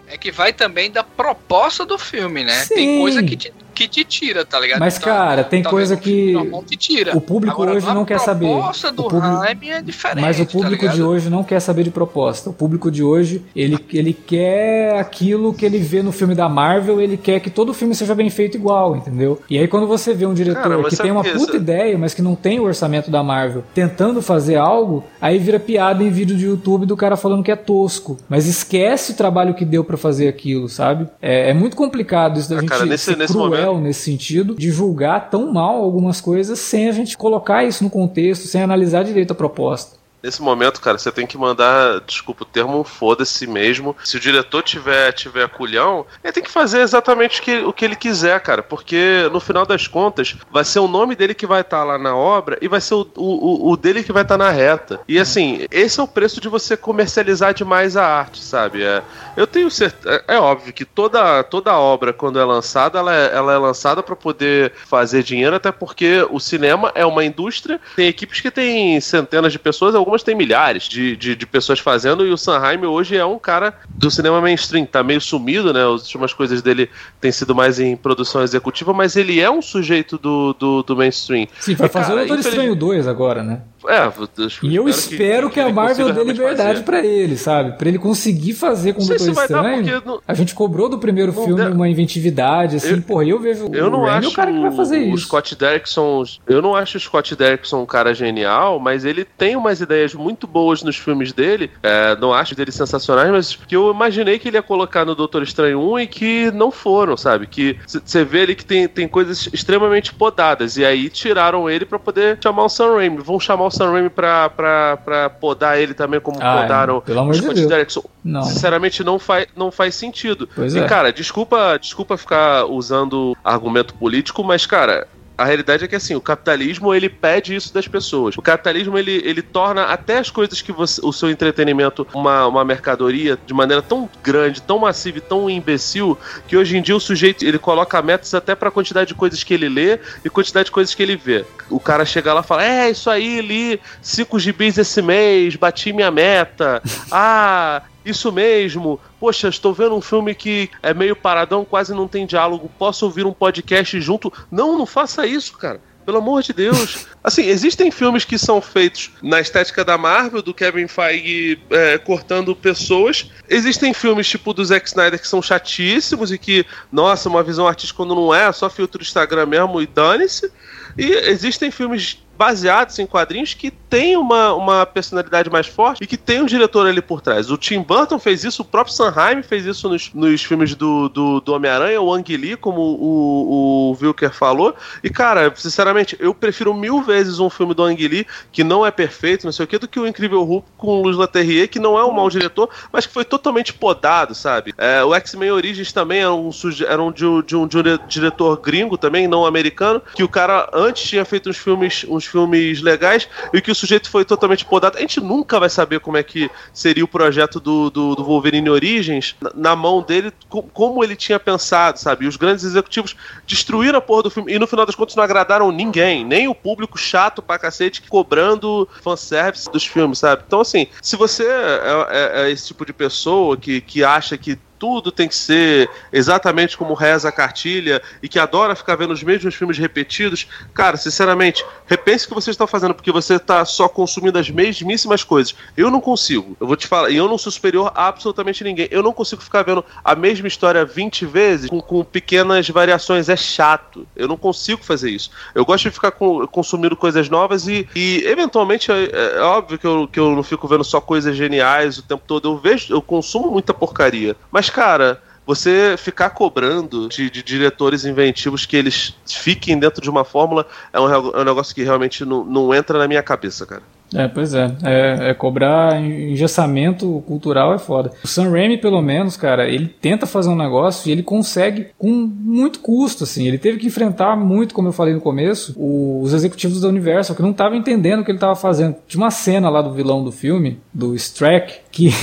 É que vai também da proposta do filme, né? Sim. Tem coisa que te que te tira, tá ligado? Mas, então, cara, tem coisa que. tira. O público Agora, hoje não quer saber. A proposta do é diferente. Mas o tá público tá de hoje não quer saber de proposta. O público de hoje, ele, ele quer aquilo que ele vê no filme da Marvel, ele quer que todo filme seja bem feito igual, entendeu? E aí, quando você vê um diretor cara, que tem uma puta ideia, mas que não tem o orçamento da Marvel, tentando fazer algo, aí vira piada em vídeo de YouTube do cara falando que é tosco. Mas esquece o trabalho que deu para fazer aquilo, sabe? É, é, muito complicado isso da ah, gente cara, nesse, ser nesse cruel nesse sentido, de julgar tão mal algumas coisas sem a gente colocar isso no contexto, sem analisar direito a proposta. Nesse momento, cara, você tem que mandar, desculpa o termo, foda-se mesmo. Se o diretor tiver, tiver culhão, ele tem que fazer exatamente o que, o que ele quiser, cara. Porque no final das contas, vai ser o nome dele que vai estar tá lá na obra e vai ser o, o, o dele que vai estar tá na reta. E assim, esse é o preço de você comercializar demais a arte, sabe? É, eu tenho certeza. É, é óbvio que toda, toda obra, quando é lançada, ela é, ela é lançada para poder fazer dinheiro, até porque o cinema é uma indústria, tem equipes que tem centenas de pessoas, algumas algumas tem milhares de, de, de, pessoas fazendo, e o Sanheim hoje é um cara do cinema mainstream, tá meio sumido, né? As últimas coisas dele têm sido mais em produção executiva, mas ele é um sujeito do, do, do mainstream. Sim, vai fazer o Doutor Estranho 2 agora, né? É, e eu espero que, que, que a Marvel dê liberdade para ele, sabe? Para ele conseguir fazer com o Doutor Estranho. Não... A gente cobrou do primeiro não filme uma inventividade, assim, eu, porra, eu vejo eu não acho o cara que vai fazer o isso. Scott Derrickson, eu não acho o Scott Derrickson um cara genial, mas ele tem umas ideias muito boas nos filmes dele. É, não acho dele sensacionais, mas que eu imaginei que ele ia colocar no Doutor Estranho 1 e que não foram, sabe? Que você vê ali que tem, tem coisas extremamente podadas. E aí tiraram ele para poder chamar o Sam Raimi. Vão chamar o o Sam Raimi pra, pra, pra podar ele também, como ah, podaram é, pelo amor de Deus. Não. Sinceramente, não faz, não faz sentido. Pois e, é. cara, desculpa, desculpa ficar usando argumento político, mas, cara, a realidade é que assim, o capitalismo ele pede isso das pessoas. O capitalismo ele, ele torna até as coisas que você, o seu entretenimento uma, uma mercadoria de maneira tão grande, tão massiva e tão imbecil que hoje em dia o sujeito ele coloca metas até para a quantidade de coisas que ele lê e quantidade de coisas que ele vê. O cara chega lá e fala: "É, isso aí, li 5 gibis esse mês, bati minha meta. Ah, isso mesmo. Poxa, estou vendo um filme que é meio paradão, quase não tem diálogo. Posso ouvir um podcast junto? Não, não faça isso, cara. Pelo amor de Deus. Assim, existem filmes que são feitos na estética da Marvel, do Kevin Feige é, cortando pessoas. Existem filmes tipo do Zack Snyder que são chatíssimos e que, nossa, uma visão artística quando não é, só filtro Instagram mesmo e dane-se. E existem filmes baseados em quadrinhos que tem uma, uma personalidade mais forte e que tem um diretor ali por trás. O Tim Burton fez isso, o próprio Sanheim fez isso nos, nos filmes do, do, do Homem-Aranha, o Ang Lee, como o, o Wilker falou. E, cara, sinceramente, eu prefiro mil vezes um filme do Ang Lee, que não é perfeito, não sei o que, do que o Incrível Hulk com o Luz Leterrier, que não é um mau diretor, mas que foi totalmente podado, sabe? É, o X-Men Origins também era um, era um, de, de, um, de um diretor gringo também, não americano, que o cara antes tinha feito uns filmes, uns filmes legais e que o sujeito foi totalmente podado. A gente nunca vai saber como é que seria o projeto do, do, do Wolverine Origins na, na mão dele, com, como ele tinha pensado, sabe? E os grandes executivos destruíram a porra do filme e no final das contas não agradaram ninguém, nem o público chato pra cacete cobrando fanservice dos filmes, sabe? Então, assim, se você é, é, é esse tipo de pessoa que, que acha que tudo tem que ser exatamente como reza a cartilha e que adora ficar vendo os mesmos filmes repetidos, cara, sinceramente, repense o que você está fazendo, porque você está só consumindo as mesmíssimas coisas. Eu não consigo. Eu vou te falar, e eu não sou superior a absolutamente ninguém. Eu não consigo ficar vendo a mesma história 20 vezes com, com pequenas variações. É chato. Eu não consigo fazer isso. Eu gosto de ficar com, consumindo coisas novas e, e eventualmente, é, é, óbvio que eu, que eu não fico vendo só coisas geniais o tempo todo. Eu vejo, eu consumo muita porcaria. Mas, cara, você ficar cobrando de, de, diretores inventivos que eles fiquem dentro de uma fórmula é um, é um negócio que realmente não, não entra na minha cabeça, cara. É, pois é. é. é. cobrar engessamento cultural é foda. O Sam Raimi, pelo menos, cara, ele tenta fazer um negócio e ele consegue com muito custo, assim. Ele teve que enfrentar muito, como eu falei no começo, os executivos da Universal, que não estavam entendendo o que ele estava fazendo. Tinha uma cena lá do vilão do filme, do Strack, que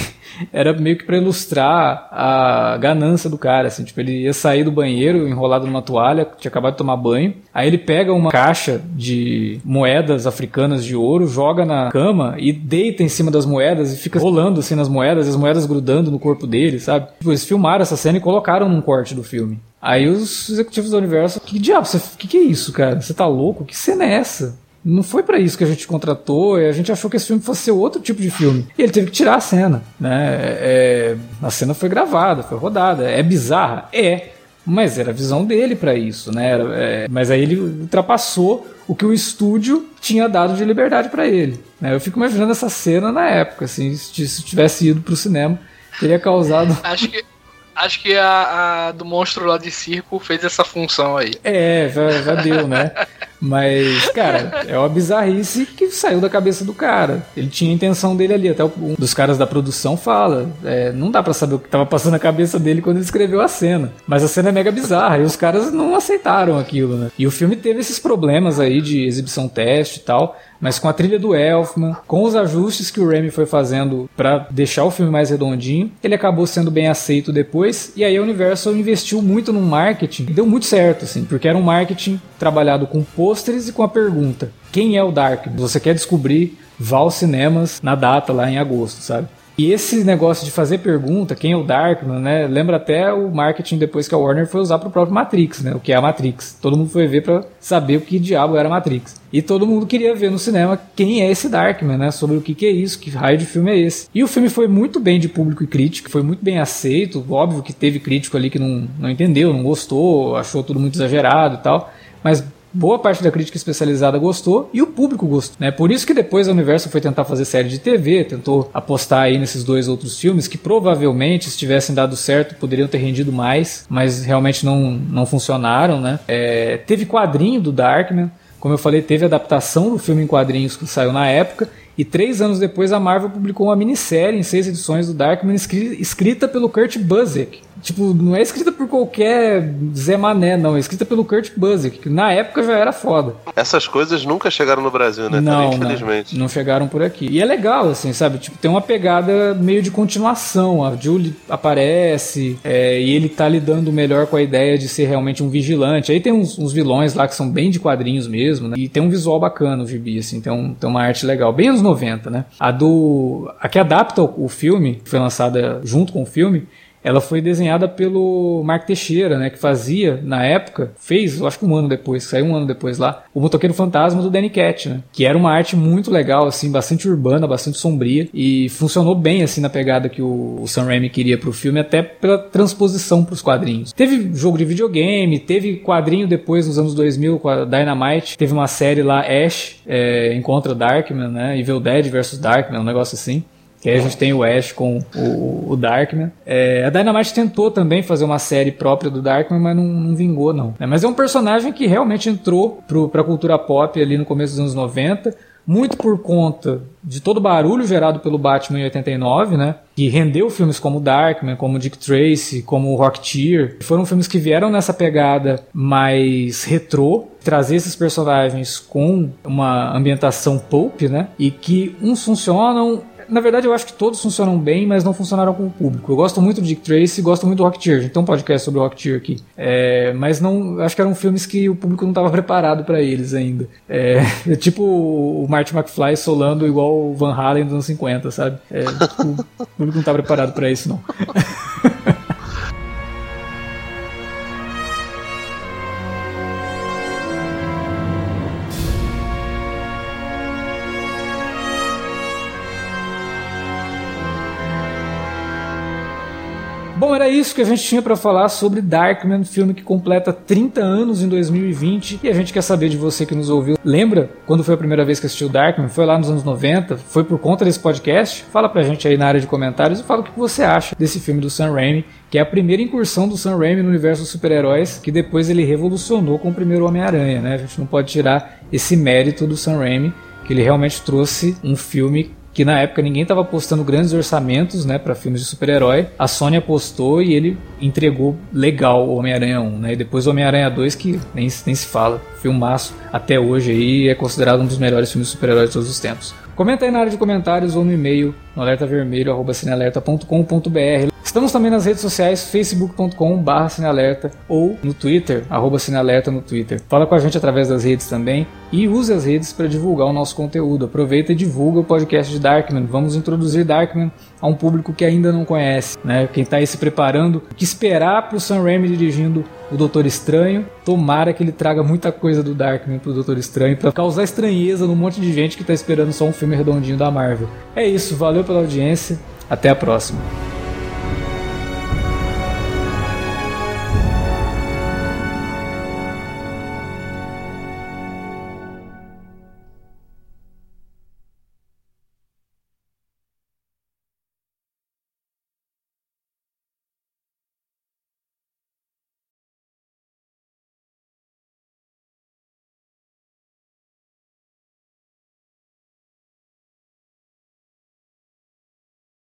era meio que para ilustrar a ganância do cara, assim, tipo, ele ia sair do banheiro enrolado numa toalha, tinha acabado de tomar banho, aí ele pega uma caixa de moedas africanas de ouro, joga na cama e deita em cima das moedas e fica rolando assim nas moedas, as moedas grudando no corpo dele, sabe? Tipo, eles filmaram essa cena e colocaram num corte do filme. Aí os executivos do universo, que diabo, o que, que é isso, cara? Você tá louco? Que cena é essa? Não foi para isso que a gente contratou, e a gente achou que esse filme fosse ser outro tipo de filme. E ele teve que tirar a cena, né? É, a cena foi gravada, foi rodada. É bizarra? É. Mas era a visão dele para isso, né? É, mas aí ele ultrapassou o que o estúdio tinha dado de liberdade para ele. Né? Eu fico imaginando essa cena na época, assim, se tivesse ido pro cinema, teria causado. Acho que Acho que a, a, do monstro lá de circo fez essa função aí. É, já, já deu, né? Mas, cara, é uma bizarrice que saiu da cabeça do cara. Ele tinha a intenção dele ali. Até um dos caras da produção fala. É, não dá para saber o que tava passando na cabeça dele quando ele escreveu a cena. Mas a cena é mega bizarra e os caras não aceitaram aquilo, né? E o filme teve esses problemas aí de exibição teste e tal mas com a trilha do Elfman, com os ajustes que o Remy foi fazendo para deixar o filme mais redondinho, ele acabou sendo bem aceito depois, e aí a Universal investiu muito no marketing, e deu muito certo, assim, porque era um marketing trabalhado com pôsteres e com a pergunta: quem é o Dark? Você quer descobrir? Vá aos cinemas na data lá em agosto, sabe? E esse negócio de fazer pergunta, quem é o Darkman, né? Lembra até o marketing depois que a Warner foi usar para o próprio Matrix, né? O que é a Matrix. Todo mundo foi ver para saber o que diabo era a Matrix. E todo mundo queria ver no cinema quem é esse Darkman, né? Sobre o que, que é isso, que raio de filme é esse. E o filme foi muito bem de público e crítico, foi muito bem aceito. Óbvio que teve crítico ali que não, não entendeu, não gostou, achou tudo muito exagerado e tal. Mas boa parte da crítica especializada gostou e o público gostou, né? Por isso que depois a Universo foi tentar fazer série de TV, tentou apostar aí nesses dois outros filmes que provavelmente, se tivessem dado certo, poderiam ter rendido mais, mas realmente não, não funcionaram, né? É, teve quadrinho do Darkman, como eu falei, teve adaptação do filme em quadrinhos que saiu na época, e três anos depois a Marvel publicou uma minissérie em seis edições do Darkman escrita pelo Kurt Busiek, Tipo, não é escrita por qualquer Zé Mané, não. É escrita pelo Kurt Busiek, que na época já era foda. Essas coisas nunca chegaram no Brasil, né? Não, infelizmente. Não, não chegaram por aqui. E é legal, assim, sabe? Tipo, tem uma pegada meio de continuação. A Julie aparece é, e ele tá lidando melhor com a ideia de ser realmente um vigilante. Aí tem uns, uns, vilões lá que são bem de quadrinhos mesmo, né? E tem um visual bacana o gibi, assim. Tem, um, tem uma arte legal. Bem anos 90, né? A do... A que adapta o, filme, que foi lançada junto com o filme, ela foi desenhada pelo Mark Teixeira, né, que fazia na época, fez, acho que um ano depois, saiu um ano depois lá, o Motoqueiro Fantasma do Danny Cat, né, que era uma arte muito legal, assim, bastante urbana, bastante sombria e funcionou bem assim na pegada que o, o Sam Raimi queria pro filme, até pela transposição para os quadrinhos. Teve jogo de videogame, teve quadrinho depois nos anos 2000 com a Dynamite, teve uma série lá Ash é, encontra Darkman, né, Evil Dead versus Darkman, um negócio assim. Que aí a gente tem o Ash com o, o Darkman. É, a Dynamite tentou também fazer uma série própria do Darkman, mas não, não vingou, não. É, mas é um personagem que realmente entrou pro, pra cultura pop ali no começo dos anos 90 muito por conta de todo o barulho gerado pelo Batman em 89, né? Que rendeu filmes como Darkman, como Dick Tracy, como Rocketeer. Foram filmes que vieram nessa pegada mais retrô, trazer esses personagens com uma ambientação pulp, né? E que uns funcionam na verdade, eu acho que todos funcionam bem, mas não funcionaram com o público. Eu gosto muito de Dick Tracy gosto muito do Rocketeer. Um podcast sobre o Rocketeer aqui. É, mas não, acho que eram filmes que o público não estava preparado para eles ainda. É, é, tipo o Marty McFly solando igual o Van Halen dos anos 50, sabe? É, tipo, o público não estava preparado para isso, não. isso que a gente tinha para falar sobre Darkman, filme que completa 30 anos em 2020 e a gente quer saber de você que nos ouviu. Lembra quando foi a primeira vez que assistiu Darkman? Foi lá nos anos 90? Foi por conta desse podcast? Fala pra gente aí na área de comentários e fala o que você acha desse filme do Sam Raimi, que é a primeira incursão do Sam Raimi no universo dos super-heróis, que depois ele revolucionou com o primeiro Homem-Aranha, né? A gente não pode tirar esse mérito do Sam Raimi, que ele realmente trouxe um filme que na época ninguém estava apostando grandes orçamentos né, para filmes de super-herói. A Sony apostou e ele entregou legal o Homem-Aranha 1. Né? E depois o Homem-Aranha 2, que nem, nem se fala, filmaço até hoje aí, é considerado um dos melhores filmes de super-heróis de todos os tempos. Comenta aí na área de comentários ou no e-mail no alertavermelho.cinealerta.com.br Estamos também nas redes sociais, facebook.com.br cinealerta ou no Twitter, arroba cinealerta no Twitter. Fala com a gente através das redes também e use as redes para divulgar o nosso conteúdo. Aproveita e divulga o podcast de Darkman. Vamos introduzir Darkman a um público que ainda não conhece, né? Quem está aí se preparando, o que esperar para o Sam Raimi dirigindo o Doutor Estranho. Tomara que ele traga muita coisa do Darkman pro Doutor Estranho para causar estranheza num monte de gente que está esperando só um filme redondinho da Marvel. É isso, valeu pela audiência, até a próxima.